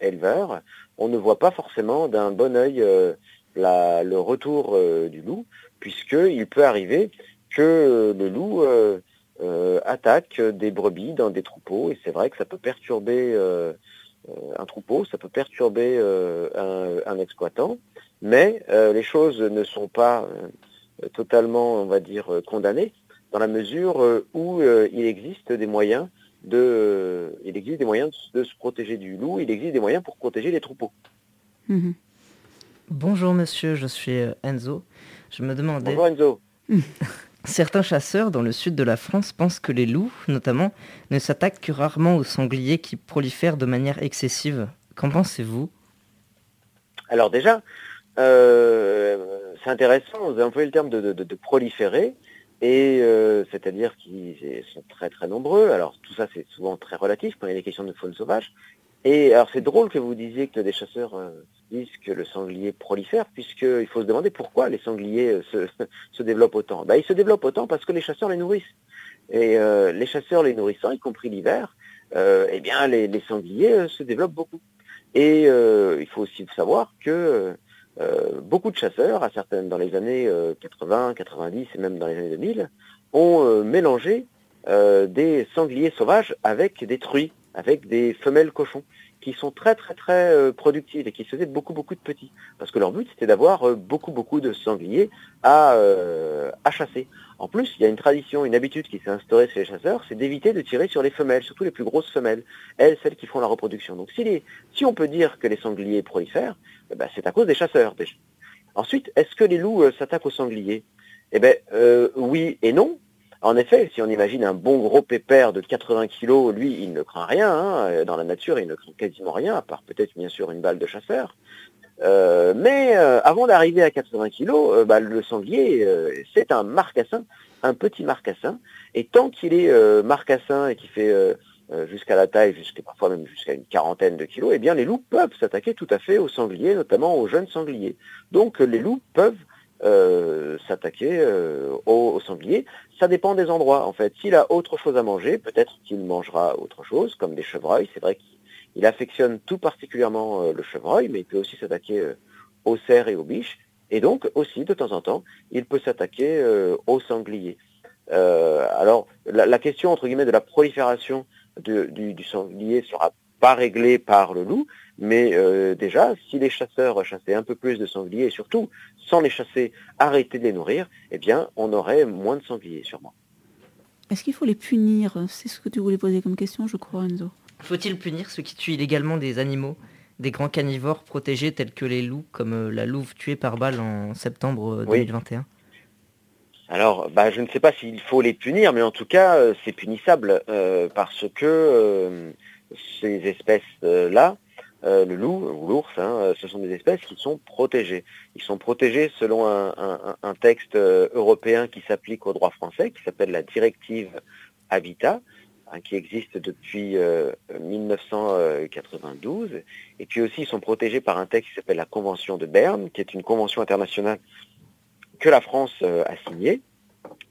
éleveur, on ne voit pas forcément d'un bon œil le retour du loup, puisqu'il peut arriver que le loup euh, attaque des brebis dans des troupeaux et c'est vrai que ça peut perturber euh, euh, un troupeau, ça peut perturber un, exploitant, mais les choses ne sont pas totalement, on va dire, condamnées dans la mesure où il existe des moyens de, il existe des moyens de, se protéger du loup, il existe des moyens pour protéger les troupeaux. Mhm. Bonjour monsieur, je suis Enzo. Je me demandais. Bonjour Enzo. Certains chasseurs dans le sud de la France pensent que les loups, notamment, ne s'attaquent que rarement aux sangliers qui prolifèrent de manière excessive. Qu'en pensez-vous? Alors déjà, euh, c'est intéressant, vous avez employé le terme de, proliférer, et euh, c'est-à-dire qu'ils sont très très nombreux. Alors tout ça c'est souvent très relatif quand il y a des questions de faune sauvage. Et alors c'est drôle que vous disiez que des chasseurs euh, disent que le sanglier prolifère, puisqu'il faut se demander pourquoi les sangliers euh, se, développent autant. Bah, ils se développent autant parce que les chasseurs les nourrissent. Et euh, les chasseurs les nourrissant, y compris l'hiver, eh bien les, sangliers se développent beaucoup. Et il faut aussi savoir que beaucoup de chasseurs, à certaines dans les années 80, 90 et même dans les années 2000, ont mélangé des sangliers sauvages avec des truies, avec des femelles cochons qui sont très très très euh, productives et qui faisaient beaucoup beaucoup de petits. Parce que leur but c'était d'avoir euh, beaucoup beaucoup de sangliers à, euh, à chasser. En plus, il y a une tradition, une habitude qui s'est instaurée chez les chasseurs, c'est d'éviter de tirer sur les femelles, surtout les plus grosses femelles, elles, celles qui font la reproduction. Donc si, si on peut dire que les sangliers prolifèrent, eh ben, c'est à cause des chasseurs. Ensuite, est-ce que les loups s'attaquent aux sangliers? Eh bien, oui et non, en effet, si on imagine un bon gros pépère de 80 kg, lui, il ne craint rien. Hein. Dans la nature, il ne craint quasiment rien, à part peut-être bien sûr une balle de chasseur. Euh, mais euh, avant d'arriver à 80 kg, euh, bah, le sanglier, c'est un marcassin, un petit marcassin. Et tant qu'il est marcassin et qu'il fait jusqu'à la taille, jusqu'à parfois même jusqu'à une quarantaine de kilos, eh bien les loups peuvent s'attaquer tout à fait aux sangliers, notamment aux jeunes sangliers. Donc les loups peuvent euh, s'attaquer euh, au, sanglier. Ça dépend des endroits en fait. S'il a autre chose à manger, peut-être qu'il mangera autre chose, comme des chevreuils. C'est vrai qu'il affectionne tout particulièrement euh, le chevreuil, mais il peut aussi s'attaquer aux cerfs et aux biches. Et donc aussi, de temps en temps, il peut s'attaquer au sanglier. alors, la, question entre guillemets de la prolifération du sanglier sera pas réglée par le loup, mais euh, déjà, si les chasseurs chassaient un peu plus de sangliers, et surtout, sans les chasser, arrêter de les nourrir, eh bien, on aurait moins de sangliers, sûrement. Est-ce qu'il faut les punir? C'est ce que tu voulais poser comme question, je crois, Enzo. Faut-il punir ceux qui tuent illégalement des animaux, des grands carnivores protégés tels que les loups, comme euh, la louve tuée par balle en septembre 2021 euh, Alors, bah, je ne sais pas s'il faut les punir, mais en tout cas, c'est punissable, parce que ces espèces-là, euh, le loup ou l'ours, hein, euh, ce sont des espèces qui sont protégées. Ils sont protégés selon un, texte euh, européen qui s'applique au droit français, qui s'appelle la directive Habitat, hein, qui existe depuis 1992. Et puis aussi, ils sont protégés par un texte qui s'appelle la Convention de Berne, qui est une convention internationale que la France a signée.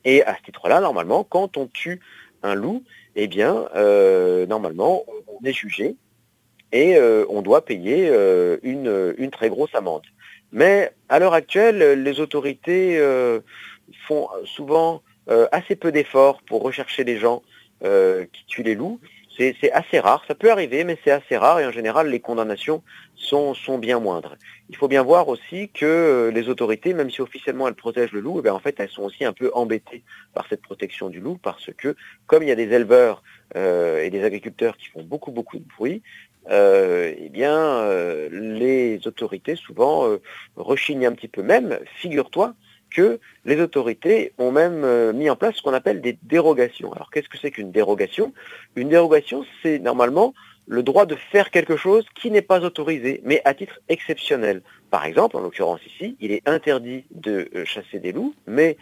Et à ce titre-là, normalement, quand on tue un loup, eh bien, normalement, on est jugé et euh, on doit payer euh, une, très grosse amende. Mais à l'heure actuelle, les autorités euh, font souvent assez peu d'efforts pour rechercher les gens qui tuent les loups. C'est assez rare, ça peut arriver, mais c'est assez rare et en général les condamnations sont, bien moindres. Il faut bien voir aussi que les autorités, même si officiellement elles protègent le loup, eh en fait elles sont aussi un peu embêtées par cette protection du loup parce que comme il y a des éleveurs et des agriculteurs qui font beaucoup beaucoup de bruit, euh, eh bien, euh, les autorités souvent euh, rechignent un petit peu. Même, figure-toi que les autorités ont même mis en place ce qu'on appelle des dérogations. Alors, qu'est-ce que c'est qu'une dérogation? Une dérogation, c'est normalement le droit de faire quelque chose qui n'est pas autorisé, mais à titre exceptionnel. Par exemple, en l'occurrence ici, il est interdit de chasser des loups, mais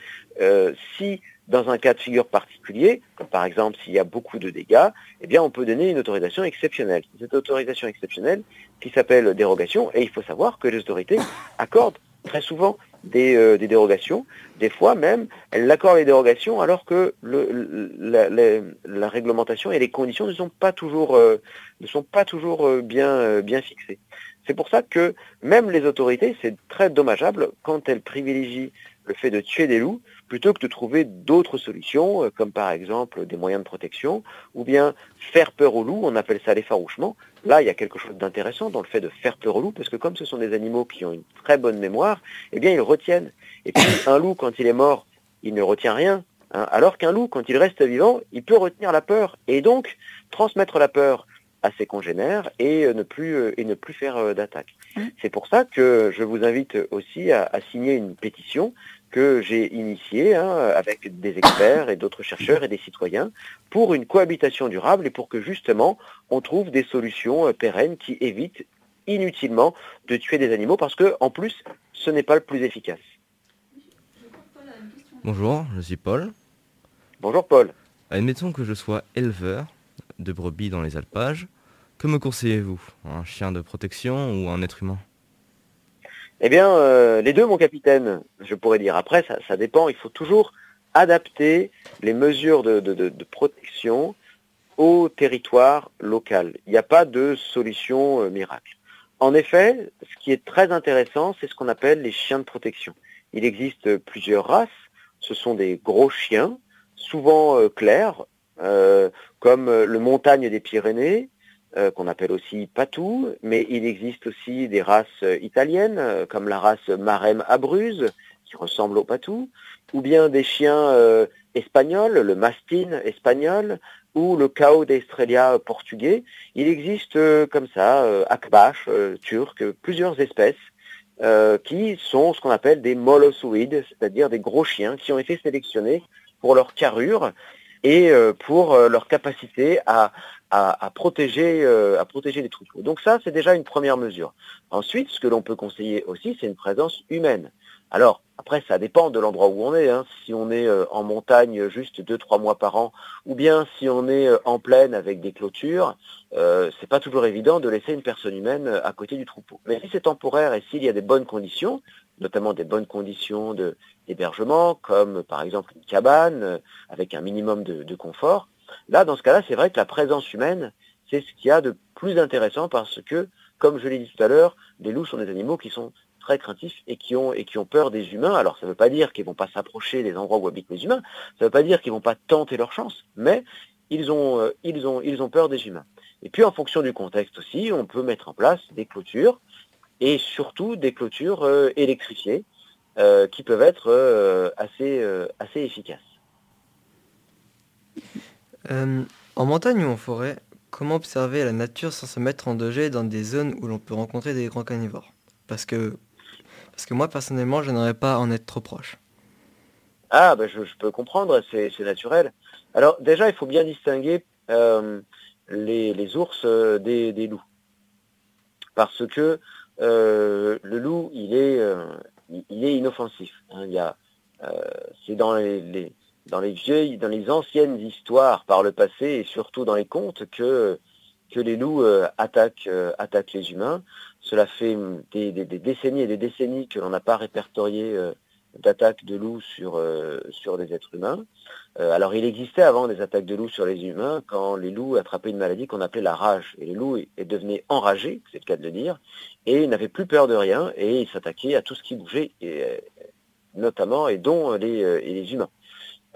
si dans un cas de figure particulier, comme par exemple s'il y a beaucoup de dégâts, eh bien on peut donner une autorisation exceptionnelle. Cette autorisation exceptionnelle qui s'appelle dérogation, et il faut savoir que les autorités accordent très souvent des, euh, dérogations, des fois même elles accordent les dérogations alors que la, réglementation et les conditions ne sont pas toujours, euh, euh, bien, bien fixées. C'est pour ça que même les autorités, c'est très dommageable quand elles privilégient le fait de tuer des loups plutôt que de trouver d'autres solutions, comme par exemple des moyens de protection, ou bien faire peur aux loups, on appelle ça l'effarouchement. Là, il y a quelque chose d'intéressant dans le fait de faire peur aux loups, parce que comme ce sont des animaux qui ont une très bonne mémoire, eh bien, ils retiennent. Et puis, un loup, quand il est mort, il ne retient rien, hein. alors qu'un loup, quand il reste vivant, il peut retenir la peur, et donc transmettre la peur à ses congénères et euh, ne plus, euh, et ne plus faire d'attaque. Mmh. C'est pour ça que je vous invite aussi à signer une pétition que j'ai initié hein, avec des experts et d'autres chercheurs et des citoyens pour une cohabitation durable et pour que justement on trouve des solutions euh, pérennes qui évitent inutilement de tuer des animaux parce que en plus ce n'est pas le plus efficace. Bonjour, je suis Paul. Bonjour Paul. Admettons que je sois éleveur de brebis dans les alpages. Que me conseillez-vous? Un chien de protection ou un être humain? Eh bien, euh, les deux, mon capitaine, je pourrais dire. Après, ça, dépend. Il faut toujours adapter les mesures de, protection au territoire local. Il n'y a pas de solution euh, miracle. En effet, ce qui est très intéressant, c'est ce qu'on appelle les chiens de protection. Il existe plusieurs races. Ce sont des gros chiens, souvent euh, clairs, comme le montagne des Pyrénées, qu'on appelle aussi patou, mais il existe aussi des races italiennes, comme la race Marem Abruz, qui ressemble au patou, ou bien des chiens espagnols, le mastin espagnol, ou le Cao d'Estrella portugais. Il existe comme ça, akbash turc, plusieurs espèces euh, qui sont ce qu'on appelle des molossoïdes, c'est-à-dire des gros chiens qui ont été sélectionnés pour leur carrure et euh, pour euh, leur capacité à, à, protéger, à protéger les troupeaux. Donc ça, c'est déjà une première mesure. Ensuite, ce que l'on peut conseiller aussi, c'est une présence humaine. Alors, après, ça dépend de l'endroit où on est. Hein. Si on est euh, en montagne juste deux, trois mois par an, ou bien si on est euh, en plaine avec des clôtures, euh, c'est pas toujours évident de laisser une personne humaine à côté du troupeau. Mais si c'est temporaire et s'il y a des bonnes conditions, notamment des bonnes conditions d'hébergement, comme par exemple une cabane avec un minimum de confort, là, dans ce cas-là, c'est vrai que la présence humaine, c'est ce qu'il y a de plus intéressant parce que, comme je l'ai dit tout à l'heure, les loups sont des animaux qui sont très craintifs et qui ont et qui ont peur des humains. Alors ça ne veut pas dire qu'ils vont pas s'approcher des endroits où habitent les humains, ça ne veut pas dire qu'ils vont pas tenter leur chance, mais ils ont euh, ils ont ils ont peur des humains. Et puis en fonction du contexte aussi, on peut mettre en place des clôtures et surtout des clôtures euh, électrifiées euh, qui peuvent être assez assez efficaces. En montagne ou en forêt, comment observer la nature sans se mettre en danger dans des zones où l'on peut rencontrer des grands carnivores? Parce que parce que moi, personnellement, je n'aimerais pas en être trop proche. Ah, ben je, peux comprendre, c'est naturel. Alors déjà, il faut bien distinguer euh, les, ours euh, des, loups. Parce que euh, le loup, il est, il est inoffensif. Hein. c'est dans les, dans les vieilles, dans les anciennes histoires par le passé et surtout dans les contes que que les loups attaquent, attaquent les humains. Cela fait des, décennies et des décennies que l'on n'a pas répertorié euh, d'attaques de loups sur, euh, sur des êtres humains. Euh, alors il existait avant des attaques de loups sur les humains quand les loups attrapaient une maladie qu'on appelait la rage. Et les loups devenaient enragés, c'est le cas de le dire, et ils n'avaient plus peur de rien et ils s'attaquaient à tout ce qui bougeait, et, notamment et dont les, et les humains.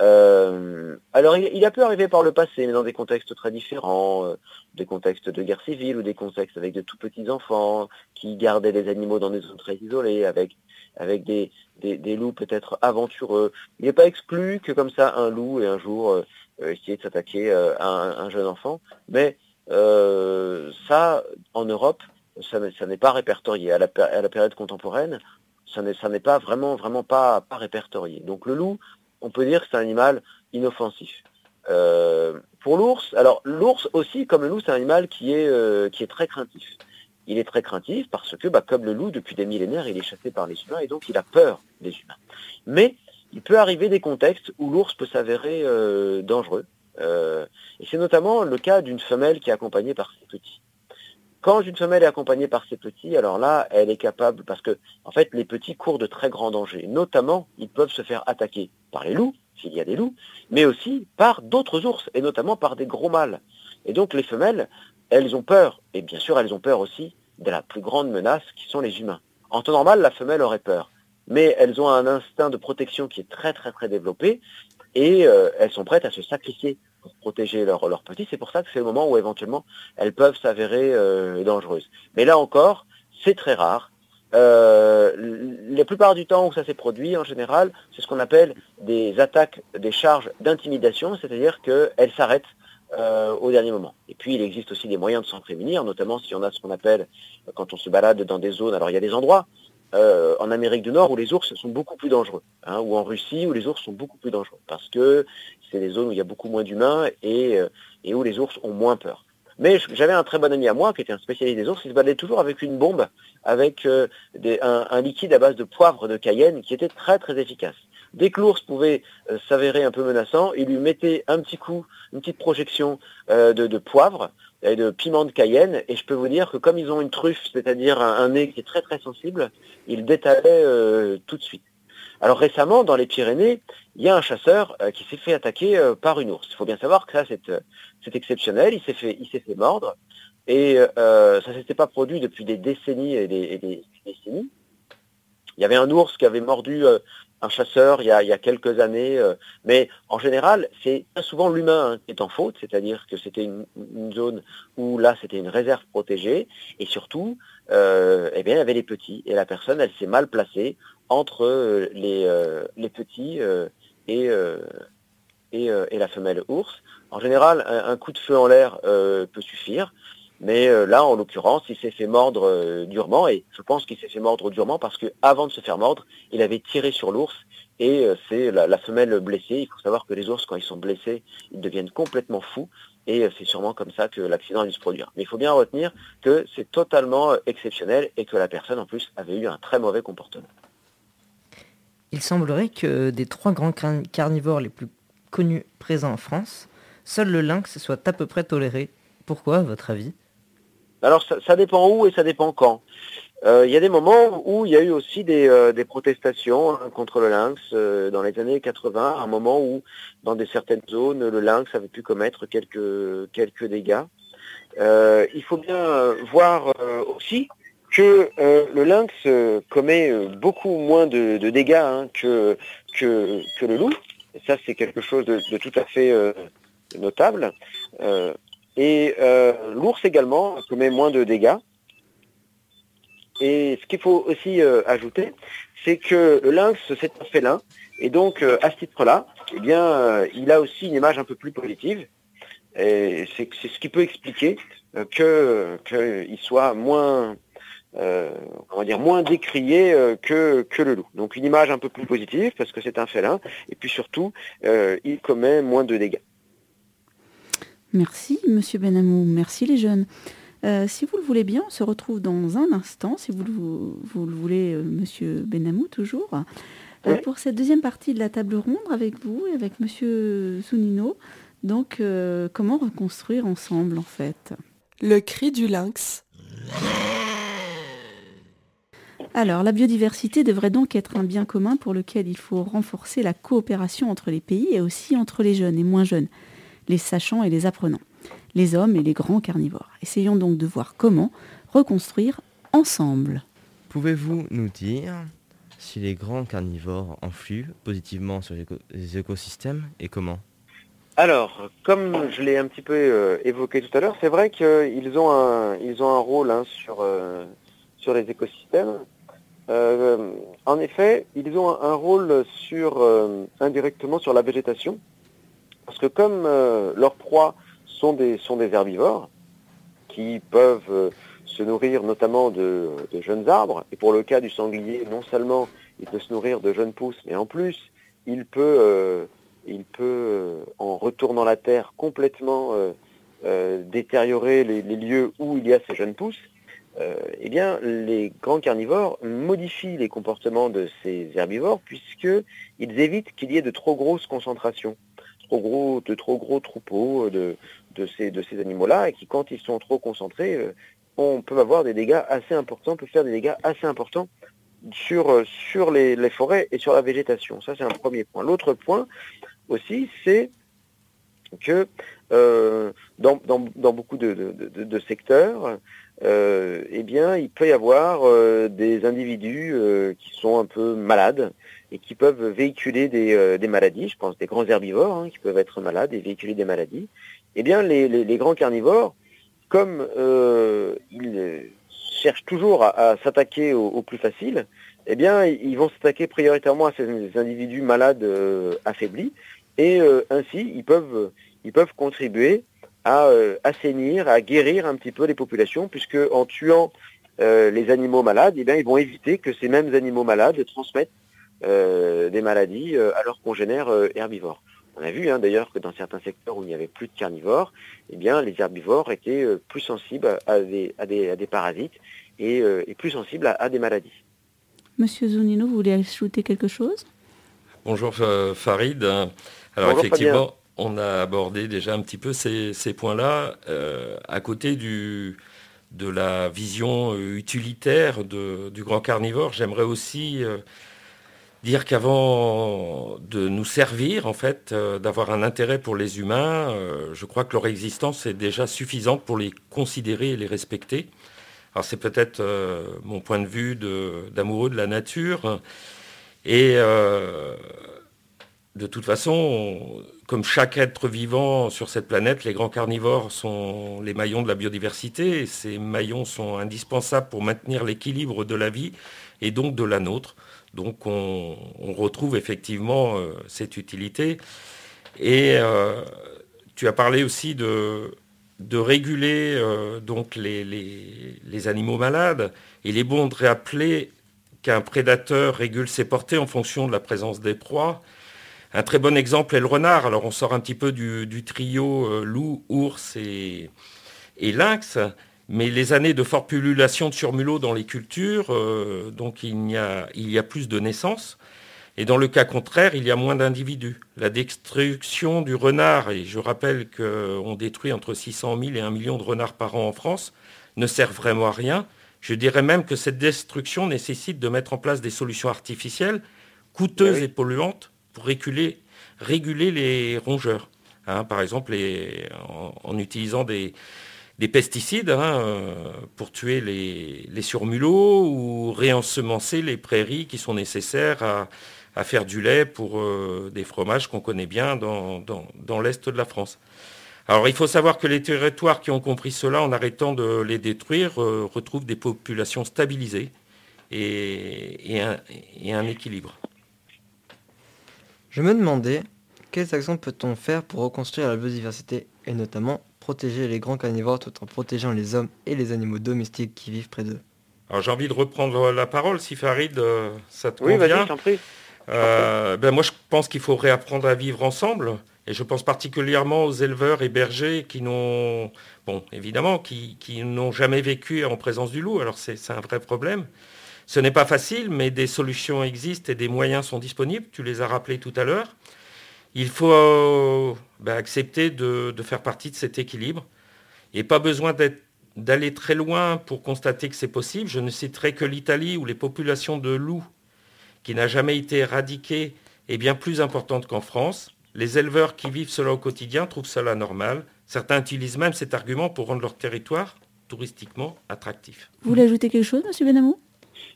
Euh, alors il, a pu arriver par le passé, mais dans des contextes très différents, euh, des contextes de guerre civile ou des contextes avec de tout petits enfants qui gardaient des animaux dans des zones très isolées, avec, avec des, des, loups peut-être aventureux. Il n'est pas exclu que comme ça un loup et un jour euh, essayer de s'attaquer à un, jeune enfant, mais ça en Europe, ça, ça n'est pas répertorié. À la, à la période contemporaine, ça n'est pas vraiment, vraiment pas, pas répertorié. Donc le loup, on peut dire que c'est un animal inoffensif. Euh, pour l'ours, alors l'ours aussi, comme le loup, c'est un animal qui est, euh, qui est très craintif. Il est très craintif parce que, bah, comme le loup, depuis des millénaires, il est chassé par les humains et donc il a peur des humains. Mais il peut arriver des contextes où l'ours peut s'avérer euh, dangereux. et c'est notamment le cas d'une femelle qui est accompagnée par ses petits. Quand une femelle est accompagnée par ses petits, alors là, elle est capable, parce que en fait, les petits courent de très grands dangers. Notamment, ils peuvent se faire attaquer par les loups, s'il y a des loups, mais aussi par d'autres ours, et notamment par des gros mâles. Et donc les femelles, elles ont peur, et bien sûr, elles ont peur aussi de la plus grande menace qui sont les humains. En temps normal, la femelle aurait peur, mais elles ont un instinct de protection qui est très très très développé, et euh, elles sont prêtes à se sacrifier pour protéger leurs leur petits. C'est pour ça que c'est le moment où éventuellement elles peuvent s'avérer euh, dangereuses. Mais là encore, c'est très rare. Euh, la plupart du temps où ça s'est produit, en général, c'est ce qu'on appelle des attaques, des charges d'intimidation, c'est-à-dire qu'elles s'arrêtent euh, au dernier moment. Et puis il existe aussi des moyens de s'en prémunir, notamment si on a ce qu'on appelle, quand on se balade dans des zones, alors il y a des endroits en Amérique du Nord où les ours sont beaucoup plus dangereux, hein, ou en Russie où les ours sont beaucoup plus dangereux, parce que c'est des zones où il y a beaucoup moins d'humains et, euh, où les ours ont moins peur. Mais j'avais un très bon ami à moi qui était un spécialiste des ours, il se baladait toujours avec une bombe, avec euh, un, liquide à base de poivre de Cayenne qui était très très efficace. Dès que l'ours pouvait s'avérer un peu menaçant, il lui mettait un petit coup, une petite projection de, poivre, et de piment de Cayenne. Et je peux vous dire que comme ils ont une truffe, c'est-à-dire un, nez qui est très très sensible, ils détalaient euh, tout de suite. Alors récemment, dans les Pyrénées, il y a un chasseur euh, qui s'est fait attaquer euh, par une ours. Il faut bien savoir que ça, c'est exceptionnel. Il s'est fait, il fait mordre. Et ça ne s'était pas produit depuis des décennies et des, décennies. Il y avait un ours qui avait mordu un chasseur il y a, quelques années, euh, mais en général, c'est souvent l'humain hein, qui est en faute, c'est-à-dire que c'était une, zone où là, c'était une réserve protégée, et surtout, euh, eh bien, il y avait les petits, et la personne, elle s'est mal placée entre euh, les, les petits et, et, la femelle ours. En général, un coup de feu en l'air peut suffire. Mais euh, là, en l'occurrence, il s'est fait mordre euh, durement, et je pense qu'il s'est fait mordre durement parce qu'avant de se faire mordre, il avait tiré sur l'ours, et euh, c'est la, femelle blessée. Il faut savoir que les ours, quand ils sont blessés, ils deviennent complètement fous, et c'est sûrement comme ça que l'accident a dû se produire. Mais il faut bien retenir que c'est totalement exceptionnel, et que la personne, en plus, avait eu un très mauvais comportement. Il semblerait que des trois grands carnivores les plus connus présents en France, seul le lynx soit à peu près toléré. Pourquoi, à votre avis? Alors ça, dépend où et ça dépend quand. Euh, il y a des moments où il y a eu aussi des, euh, protestations hein, contre le lynx euh, dans les années 80, un moment où dans des certaines zones le lynx avait pu commettre quelques, quelques dégâts. il faut bien voir aussi que le lynx commet beaucoup moins de, dégâts hein, que, que, le loup. Et ça c'est quelque chose de, de tout à fait notable. Et euh, l'ours également commet moins de dégâts. Et ce qu'il faut aussi euh, ajouter, c'est que le lynx, c'est un félin. Et donc, euh, à ce titre-là, eh bien, il a aussi une image un peu plus positive. Et c'est ce qui peut expliquer qu'il soit moins, on dire, moins décrié que, que le loup. Donc une image un peu plus positive parce que c'est un félin. Et puis surtout, il commet moins de dégâts. Merci, Monsieur Benamou. Merci, les jeunes. Euh, si vous le voulez bien, on se retrouve dans un instant, si vous le, voulez, euh, Monsieur Benamou, toujours, euh, pour cette deuxième partie de la table ronde avec vous et avec Monsieur Zunino. Donc, comment reconstruire ensemble, en fait? Le cri du lynx. Alors, la biodiversité devrait donc être un bien commun pour lequel il faut renforcer la coopération entre les pays et aussi entre les jeunes et moins jeunes les sachants et les apprenants, les hommes et les grands carnivores. Essayons donc de voir comment reconstruire ensemble. Pouvez-vous nous dire si les grands carnivores influent positivement sur les écosystèmes et comment? Alors, comme je l'ai un petit peu euh, évoqué tout à l'heure, c'est vrai qu'ils ont un, ils ont un rôle hein, sur, euh, sur les écosystèmes. Euh, en effet, ils ont un, rôle sur, indirectement sur la végétation. Parce que comme euh, leurs proies sont des, herbivores, qui peuvent euh, se nourrir notamment de, jeunes arbres, et pour le cas du sanglier, non seulement il peut se nourrir de jeunes pousses, mais en plus, il peut, euh, il peut en retournant la terre, complètement détériorer les, lieux où il y a ces jeunes pousses, eh bien, les grands carnivores modifient les comportements de ces herbivores puisqu'ils évitent qu'il y ait de trop grosses concentrations de trop gros troupeaux euh, de, ces, animaux-là et qui, quand ils sont trop concentrés, euh, on peut avoir des dégâts assez importants, peut faire des dégâts assez importants euh, sur les, forêts et sur la végétation. Ça, c'est un premier point. L'autre point aussi, c'est que dans, beaucoup de, secteurs, eh bien, il peut y avoir des individus qui sont un peu malades et qui peuvent véhiculer euh, des, maladies, je pense des grands herbivores hein, qui peuvent être malades et véhiculer des maladies, eh bien les, grands carnivores, comme euh, ils cherchent toujours à, s'attaquer au, plus facile, eh bien ils vont s'attaquer prioritairement à ces individus malades euh, affaiblis, et ainsi ils peuvent, ils peuvent contribuer à assainir, à guérir un petit peu les populations, puisque en tuant les animaux malades, eh bien, ils vont éviter que ces mêmes animaux malades transmettent euh, des maladies euh, qu'on génère euh, herbivores. On a vu hein, d'ailleurs que dans certains secteurs où il n'y avait plus de carnivores, eh bien, les herbivores étaient plus sensibles à des, à des, parasites et, plus sensibles à, des maladies. Monsieur Zunino, vous voulez ajouter quelque chose? Bonjour Farid. Alors effectivement, on a abordé déjà un petit peu ces, points-là. à côté de la vision utilitaire du grand carnivore, j'aimerais aussi dire qu'avant de nous servir, en fait, euh, d'avoir un intérêt pour les humains, euh, je crois que leur existence est déjà suffisante pour les considérer et les respecter. Alors c'est peut-être euh, mon point de vue d'amoureux de, la nature. Et de toute façon, comme chaque être vivant sur cette planète, les grands carnivores sont les maillons de la biodiversité. Ces maillons sont indispensables pour maintenir l'équilibre de la vie et donc de la nôtre. Donc on, retrouve effectivement cette utilité. Et tu as parlé aussi de, réguler euh, donc les, animaux malades. Il est bon de rappeler qu'un prédateur régule ses portées en fonction de la présence des proies. Un très bon exemple est le renard. Alors on sort un petit peu du, trio euh, loup, ours et, et, lynx, mais les années de forte pullulation de surmulots dans les cultures, euh, donc il y, a, il y a plus de naissances. Et dans le cas contraire, il y a moins d'individus. La destruction du renard, et je rappelle qu'on détruit entre 600 000 et 1 million de renards par an en France, ne sert vraiment à rien. Je dirais même que cette destruction nécessite de mettre en place des solutions artificielles, coûteuses et polluantes, réguler, les rongeurs. Hein, par exemple, en, utilisant des, pesticides hein, euh, pour tuer les, surmulots ou réensemencer les prairies qui sont nécessaires à, faire du lait pour euh, des fromages qu'on connaît bien dans, l'Est de la France. Alors il faut savoir que les territoires qui ont compris cela en arrêtant de les détruire euh, retrouvent des populations stabilisées et, un, équilibre. Je me demandais, quelles actions peut-on faire pour reconstruire la biodiversité et notamment protéger les grands carnivores tout en protégeant les hommes et les animaux domestiques qui vivent près d'eux? Alors j'ai envie de reprendre la parole si Farid, euh, ça te oui, convient. Oui, prie. Euh, ben moi, je pense qu'il faut réapprendre à vivre ensemble. Et je pense particulièrement aux éleveurs et bergers qui n'ont, bon, évidemment, qui, n'ont jamais vécu en présence du loup. Alors c'est un vrai problème. Ce n'est pas facile, mais des solutions existent et des moyens sont disponibles. Tu les as rappelés tout à l'heure. Il faut ben, accepter de, faire partie de cet équilibre. Et pas besoin d'aller très loin pour constater que c'est possible. Je ne citerai que l'Italie où les populations de loups qui n'a jamais été éradiquée, est bien plus importante qu'en France. Les éleveurs qui vivent cela au quotidien trouvent cela normal. Certains utilisent même cet argument pour rendre leur territoire touristiquement attractif. Vous voulez ajouter quelque chose, M. Benamou?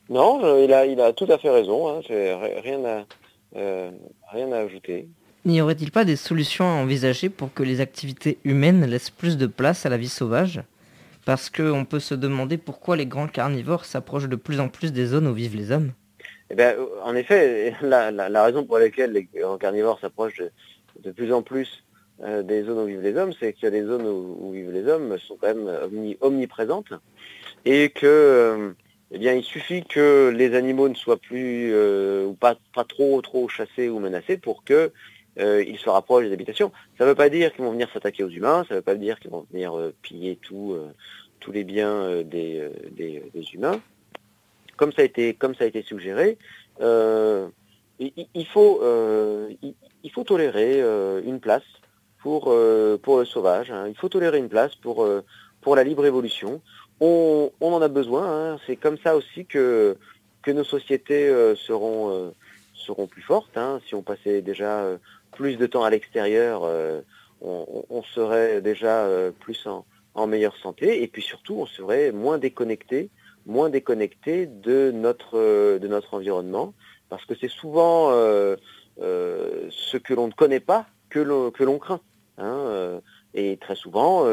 Non, euh, il, a, il a tout à fait raison. Hein. Rien, à, euh, rien à ajouter. N'y aurait-il pas des solutions à envisager pour que les activités humaines laissent plus de place à la vie sauvage? Parce qu'on peut se demander pourquoi les grands carnivores s'approchent de plus en plus des zones où vivent les hommes. Eh ben, en effet, la, raison pour laquelle les carnivores s'approchent de, plus en plus euh, des zones où vivent les hommes, c'est que les zones où, vivent les hommes sont quand même omniprésentes et que euh, eh bien, il suffit que les animaux ne soient plus euh, ou pas, trop trop chassés ou menacés pour que ils se rapprochent des habitations. Ça ne veut pas dire qu'ils vont venir s'attaquer aux humains, ça ne veut pas dire qu'ils vont venir piller tous les biens des, humains, comme ça a été, suggéré, euh, il, faut, euh, tolérer euh, une place pour, le sauvage. Il faut tolérer une place pour la libre évolution. On, en a besoin. Hein. C'est comme ça aussi que, nos sociétés seront, seront plus fortes. Hein. Si on passait déjà plus de temps à l'extérieur, on, serait déjà plus en, meilleure santé et puis surtout on serait moins déconnecté moins déconnecté de notre, euh, de notre environnement, parce que c'est souvent euh, euh, ce que l'on ne connaît pas que l'on craint. Hein, et très souvent,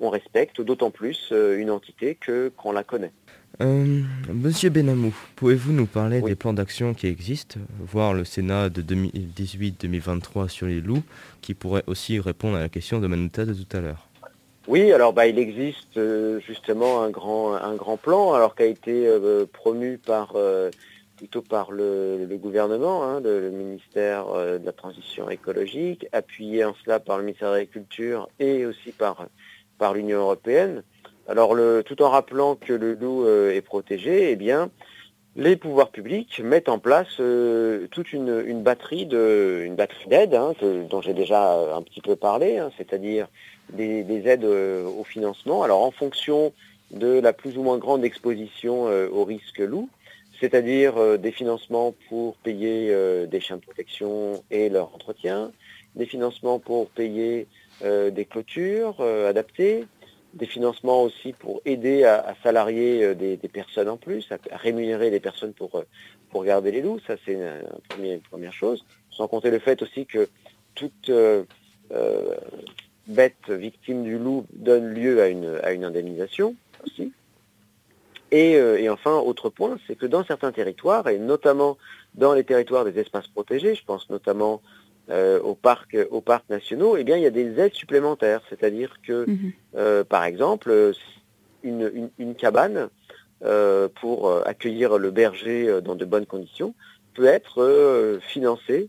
on respecte d'autant plus une entité que qu'on la connaît. Monsieur Benamou, pouvez-vous nous parler des plans d'action qui existent, voire le Sénat de 2018-2023 sur les loups, qui pourrait aussi répondre à la question de Manuta de tout à l'heure? Oui, alors bah, il existe euh, justement un grand, un grand plan, alors qui a été euh, promu par euh, plutôt par le, gouvernement, hein, le, ministère de la Transition écologique, appuyé en cela par le ministère de l'Agriculture et aussi par, par l'Union européenne. Alors le, tout en rappelant que le loup est protégé, eh bien, les pouvoirs publics mettent en place toute une, une, batterie de, une batterie d'aides, hein, dont j'ai déjà un petit peu parlé, hein, c'est-à-dire des, aides euh, au financement. Alors en fonction de la plus ou moins grande exposition euh, au risque loup, c'est-à-dire euh, des financements pour payer des chiens de protection et leur entretien, des financements pour payer des clôtures adaptées, des financements aussi pour aider à, salarier des, personnes en plus, à, rémunérer des personnes pour, pour garder les loups. Ça, c'est une, première chose. Sans compter le fait aussi que toute bête victime du loup donne lieu à une, à une indemnisation aussi. Euh, et, enfin, autre point, c'est que dans certains territoires, et notamment dans les territoires des espaces protégés, je pense notamment euh, aux, parcs, aux parcs nationaux, eh bien, il y a des aides supplémentaires. C'est-à-dire que, mhm. euh, par exemple, une, cabane pour accueillir le berger dans de bonnes conditions peut être financée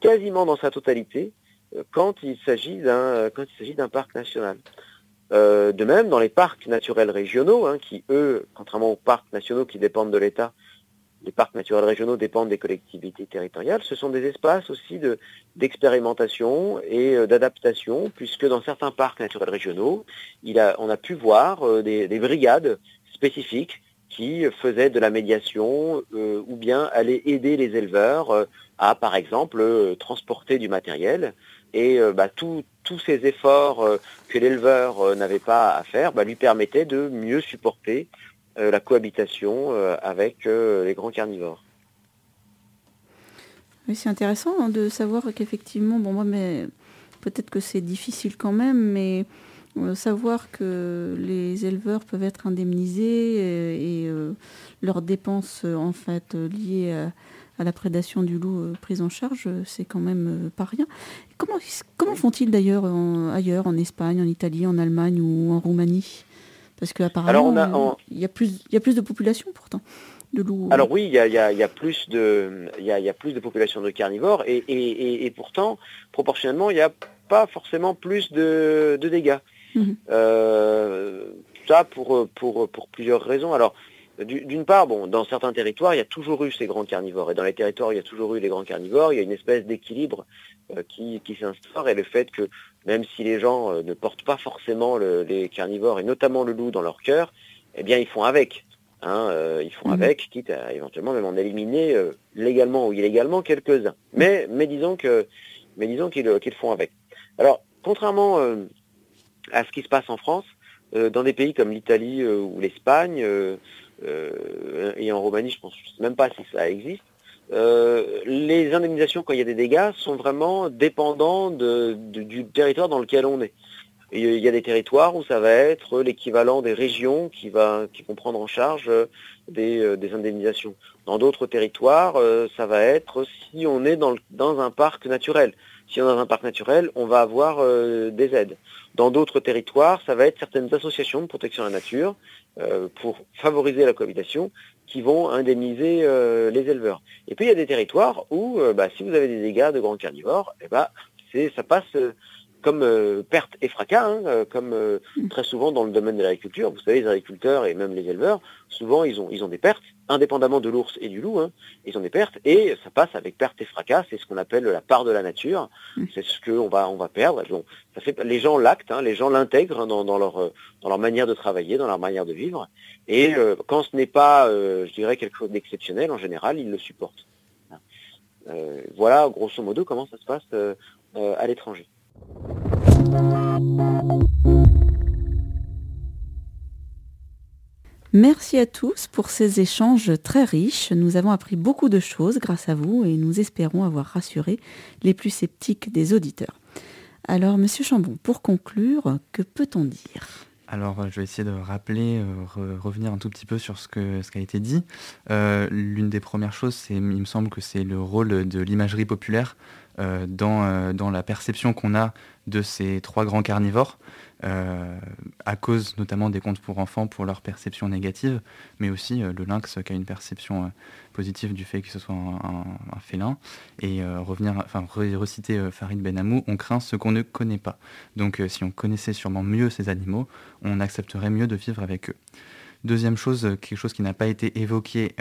quasiment dans sa totalité quand il s'agit d'un parc national. Euh, de même, dans les parcs naturels régionaux, hein, qui eux, contrairement aux parcs nationaux qui dépendent de l'État, les parcs naturels régionaux dépendent des collectivités territoriales, ce sont des espaces aussi d'expérimentation et euh, d'adaptation, puisque dans certains parcs naturels régionaux, on a pu voir euh, des, brigades spécifiques qui faisaient de la médiation ou bien allaient aider les éleveurs à, par exemple, transporter du matériel. Et bah, tous ces efforts euh, que l'éleveur euh, n'avait pas à faire bah, lui permettaient de mieux supporter la cohabitation avec les grands carnivores. Oui, c'est intéressant hein, de savoir qu'effectivement, bon moi mais peut-être que c'est difficile quand même, mais savoir que les éleveurs peuvent être indemnisés et, leurs dépenses en fait liées à à la prédation du loup euh, prise en charge, euh, c'est quand même euh, pas rien. Comment, comment font-ils d'ailleurs ailleurs, en Espagne, en Italie, en Allemagne ou en Roumanie? Parce qu'apparemment, il, y a plus, il y a plus de population pourtant. De loups. Alors oui, il y a, plus de, il y, plus de population de carnivores et, pourtant, proportionnellement, il n'y a pas forcément plus de, dégâts. Mhm. ça pour, pour, pour plusieurs raisons. Alors, d'une part, bon, dans certains territoires, il y a toujours eu ces grands carnivores. Et dans les territoires il y a toujours eu les grands carnivores, il y a une espèce d'équilibre euh, qui, s'instaure. Et le fait que, même si les gens euh, ne portent pas forcément les carnivores, et notamment le loup dans leur cœur, eh bien, ils font avec. Hein, euh, ils font mhm. avec, quitte à éventuellement même en éliminer légalement ou illégalement quelques-uns. Mais, mais disons que, mais disons qu'ils font avec. Alors, contrairement à ce qui se passe en France, dans des pays comme l'Italie ou l'Espagne, euh, et en Roumanie, je pense même pas si ça existe. Euh, les indemnisations quand il y a des dégâts sont vraiment dépendants du territoire dans lequel on est. il y a des territoires où ça va être l'équivalent des régions qui, va, qui vont prendre en charge euh, des, indemnisations. Dans d'autres territoires, ça va être si on est dans, un parc naturel. Si on est dans un parc naturel, on va avoir des aides. Dans d'autres territoires, ça va être certaines associations de protection de la nature euh, pour favoriser la cohabitation qui vont indemniser euh, les éleveurs. Et puis il y a des territoires où euh, bah, si vous avez des dégâts de grands carnivores, eh bah, ça passe comme perte et fracas, hein, comme très souvent dans le domaine de l'agriculture. Vous savez, les agriculteurs et même les éleveurs, souvent ils ont, ils ont des pertes, indépendamment de l'ours et du loup, hein, ils ont des pertes, et ça passe avec perte et fracas, c'est ce qu'on appelle la part de la nature, mmh. c'est ce qu'on va, on va perdre. ça fait, les gens l'actent, hein, les gens l'intègrent dans, leur, dans leur manière de travailler, dans leur manière de vivre, et euh, quand ce n'est pas, euh, je dirais, quelque chose d'exceptionnel, en général, ils le supportent. Euh, voilà, grosso modo, comment ça se passe à l'étranger. Merci à tous pour ces échanges très riches. Nous avons appris beaucoup de choses grâce à vous et nous espérons avoir rassuré les plus sceptiques des auditeurs. Alors, Monsieur Chambon, pour conclure, que peut-on dire? Alors, euh, je vais essayer de rappeler, euh, revenir un tout petit peu sur ce, qui a été dit. Euh, l'une des premières choses, il me semble que c'est le rôle de l'imagerie populaire dans, la perception qu'on a de ces trois grands carnivores. Euh, à cause notamment des contes pour enfants pour leur perception négative, mais aussi euh, le lynx qui a une perception euh, positive du fait que ce soit un, félin. Et reciter Farid Benamou, on craint ce qu'on ne connaît pas. Donc si on connaissait sûrement mieux ces animaux, on accepterait mieux de vivre avec eux. Deuxième chose, quelque chose qui n'a pas été évoqué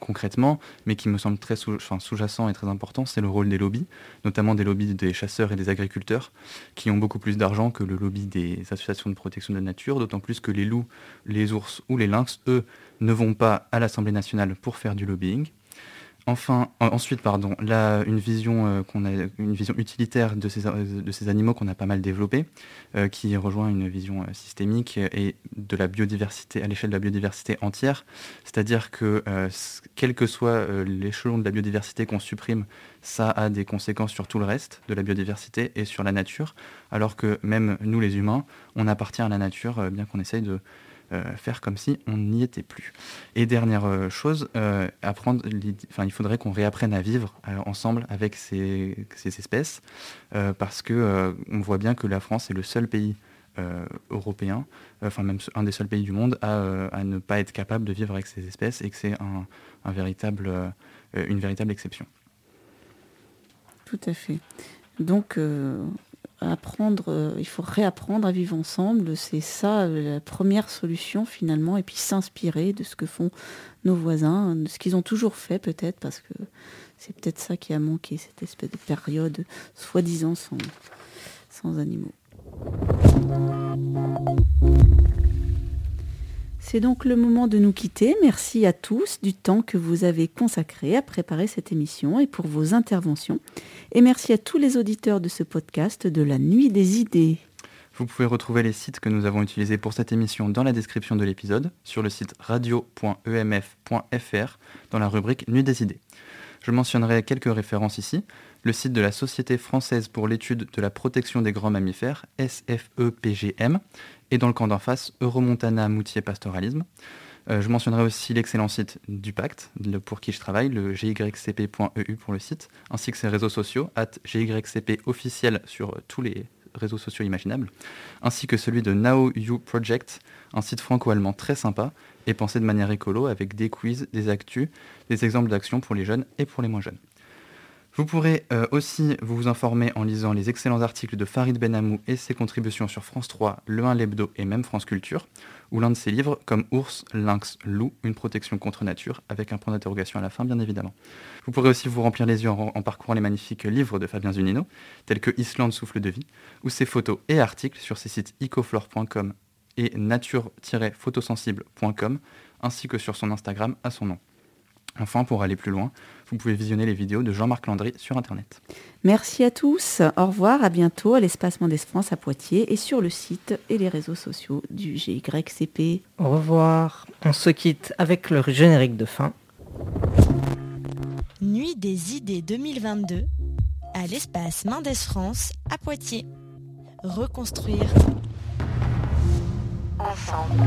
concrètement, mais qui me semble très sous-jacent et très important, c'est le rôle des lobbies, notamment des lobbies des chasseurs et des agriculteurs, qui ont beaucoup plus d'argent que le lobby des associations de protection de la nature, d'autant plus que les loups, les ours ou les lynx, eux, ne vont pas à l'Assemblée nationale pour faire du lobbying. Enfin, ensuite, pardon, là, une vision, euh, utilitaire de ces, de ces animaux qu'on a pas mal développée, euh, qui rejoint une vision euh, systémique et de la biodiversité, à l'échelle de la biodiversité entière. C'est-à-dire que, quel que soit l'échelon de la biodiversité qu'on supprime, ça a des conséquences sur tout le reste de la biodiversité et sur la nature, alors que même nous, les humains, on appartient à la nature, bien qu'on essaye de euh, faire comme si on n'y était plus. Et dernière euh, chose, euh, apprendre, enfin, il faudrait qu'on réapprenne à vivre ensemble avec ces, espèces, parce que on voit bien que la France est le seul pays européen, enfin même un des seuls pays du monde à, ne pas être capable de vivre avec ces espèces et que c'est un, véritable, une véritable exception. Tout à fait. Donc, apprendre, euh, il faut réapprendre à vivre ensemble. C'est ça euh, la première solution finalement. Et puis s'inspirer de ce que font nos voisins, de ce qu'ils ont toujours fait peut-être, parce que c'est peut-être ça qui a manqué, cette espèce de période soi-disant sans, sans animaux. C'est donc le moment de nous quitter. Merci à tous du temps que vous avez consacré à préparer cette émission et pour vos interventions. Et merci à tous les auditeurs de ce podcast de la Nuit des idées. Vous pouvez retrouver les sites que nous avons utilisés pour cette émission dans la description de l'épisode, sur le site radio.emf.fr, dans la rubrique Nuit des idées. Je mentionnerai quelques références ici. Le site de la Société française pour l'étude de la protection des grands mammifères, SFEPGM, et dans le camp d'en face, Euromontana Moutier Pastoralisme. Euh, je mentionnerai aussi l'excellent site du pacte, pour qui je travaille, le gycp.eu pour le site, ainsi que ses réseaux sociaux, at gycp officiel sur tous les réseaux sociaux imaginables, ainsi que celui de Now You Project, un site franco-allemand très sympa et pensé de manière écolo avec des quiz, des actus, des exemples d'actions pour les jeunes et pour les moins jeunes. Vous pourrez euh, aussi vous informer en lisant les excellents articles de Farid Benamou et ses contributions sur France 3, Le 1 l'Hebdo et même France Culture, ou l'un de ses livres comme Ours, Lynx, Loup, une protection contre nature, avec un point d'interrogation à la fin bien évidemment. Vous pourrez aussi vous remplir les yeux en, parcourant les magnifiques livres de Fabien Zunino, tels que Islande souffle de vie, ou ses photos et articles sur ses sites ecoflore.com et nature-photosensible.com, ainsi que sur son Instagram à son nom. Enfin, pour aller plus loin, vous pouvez visionner les vidéos de Jean-Marc Landry sur Internet. Merci à tous. Au revoir, à bientôt à l'Espace Mendes France à Poitiers et sur le site et les réseaux sociaux du GYCP. Au revoir. On se quitte avec le générique de fin. Nuit des idées 2022 à l'Espace Mendes France à Poitiers. Reconstruire ensemble.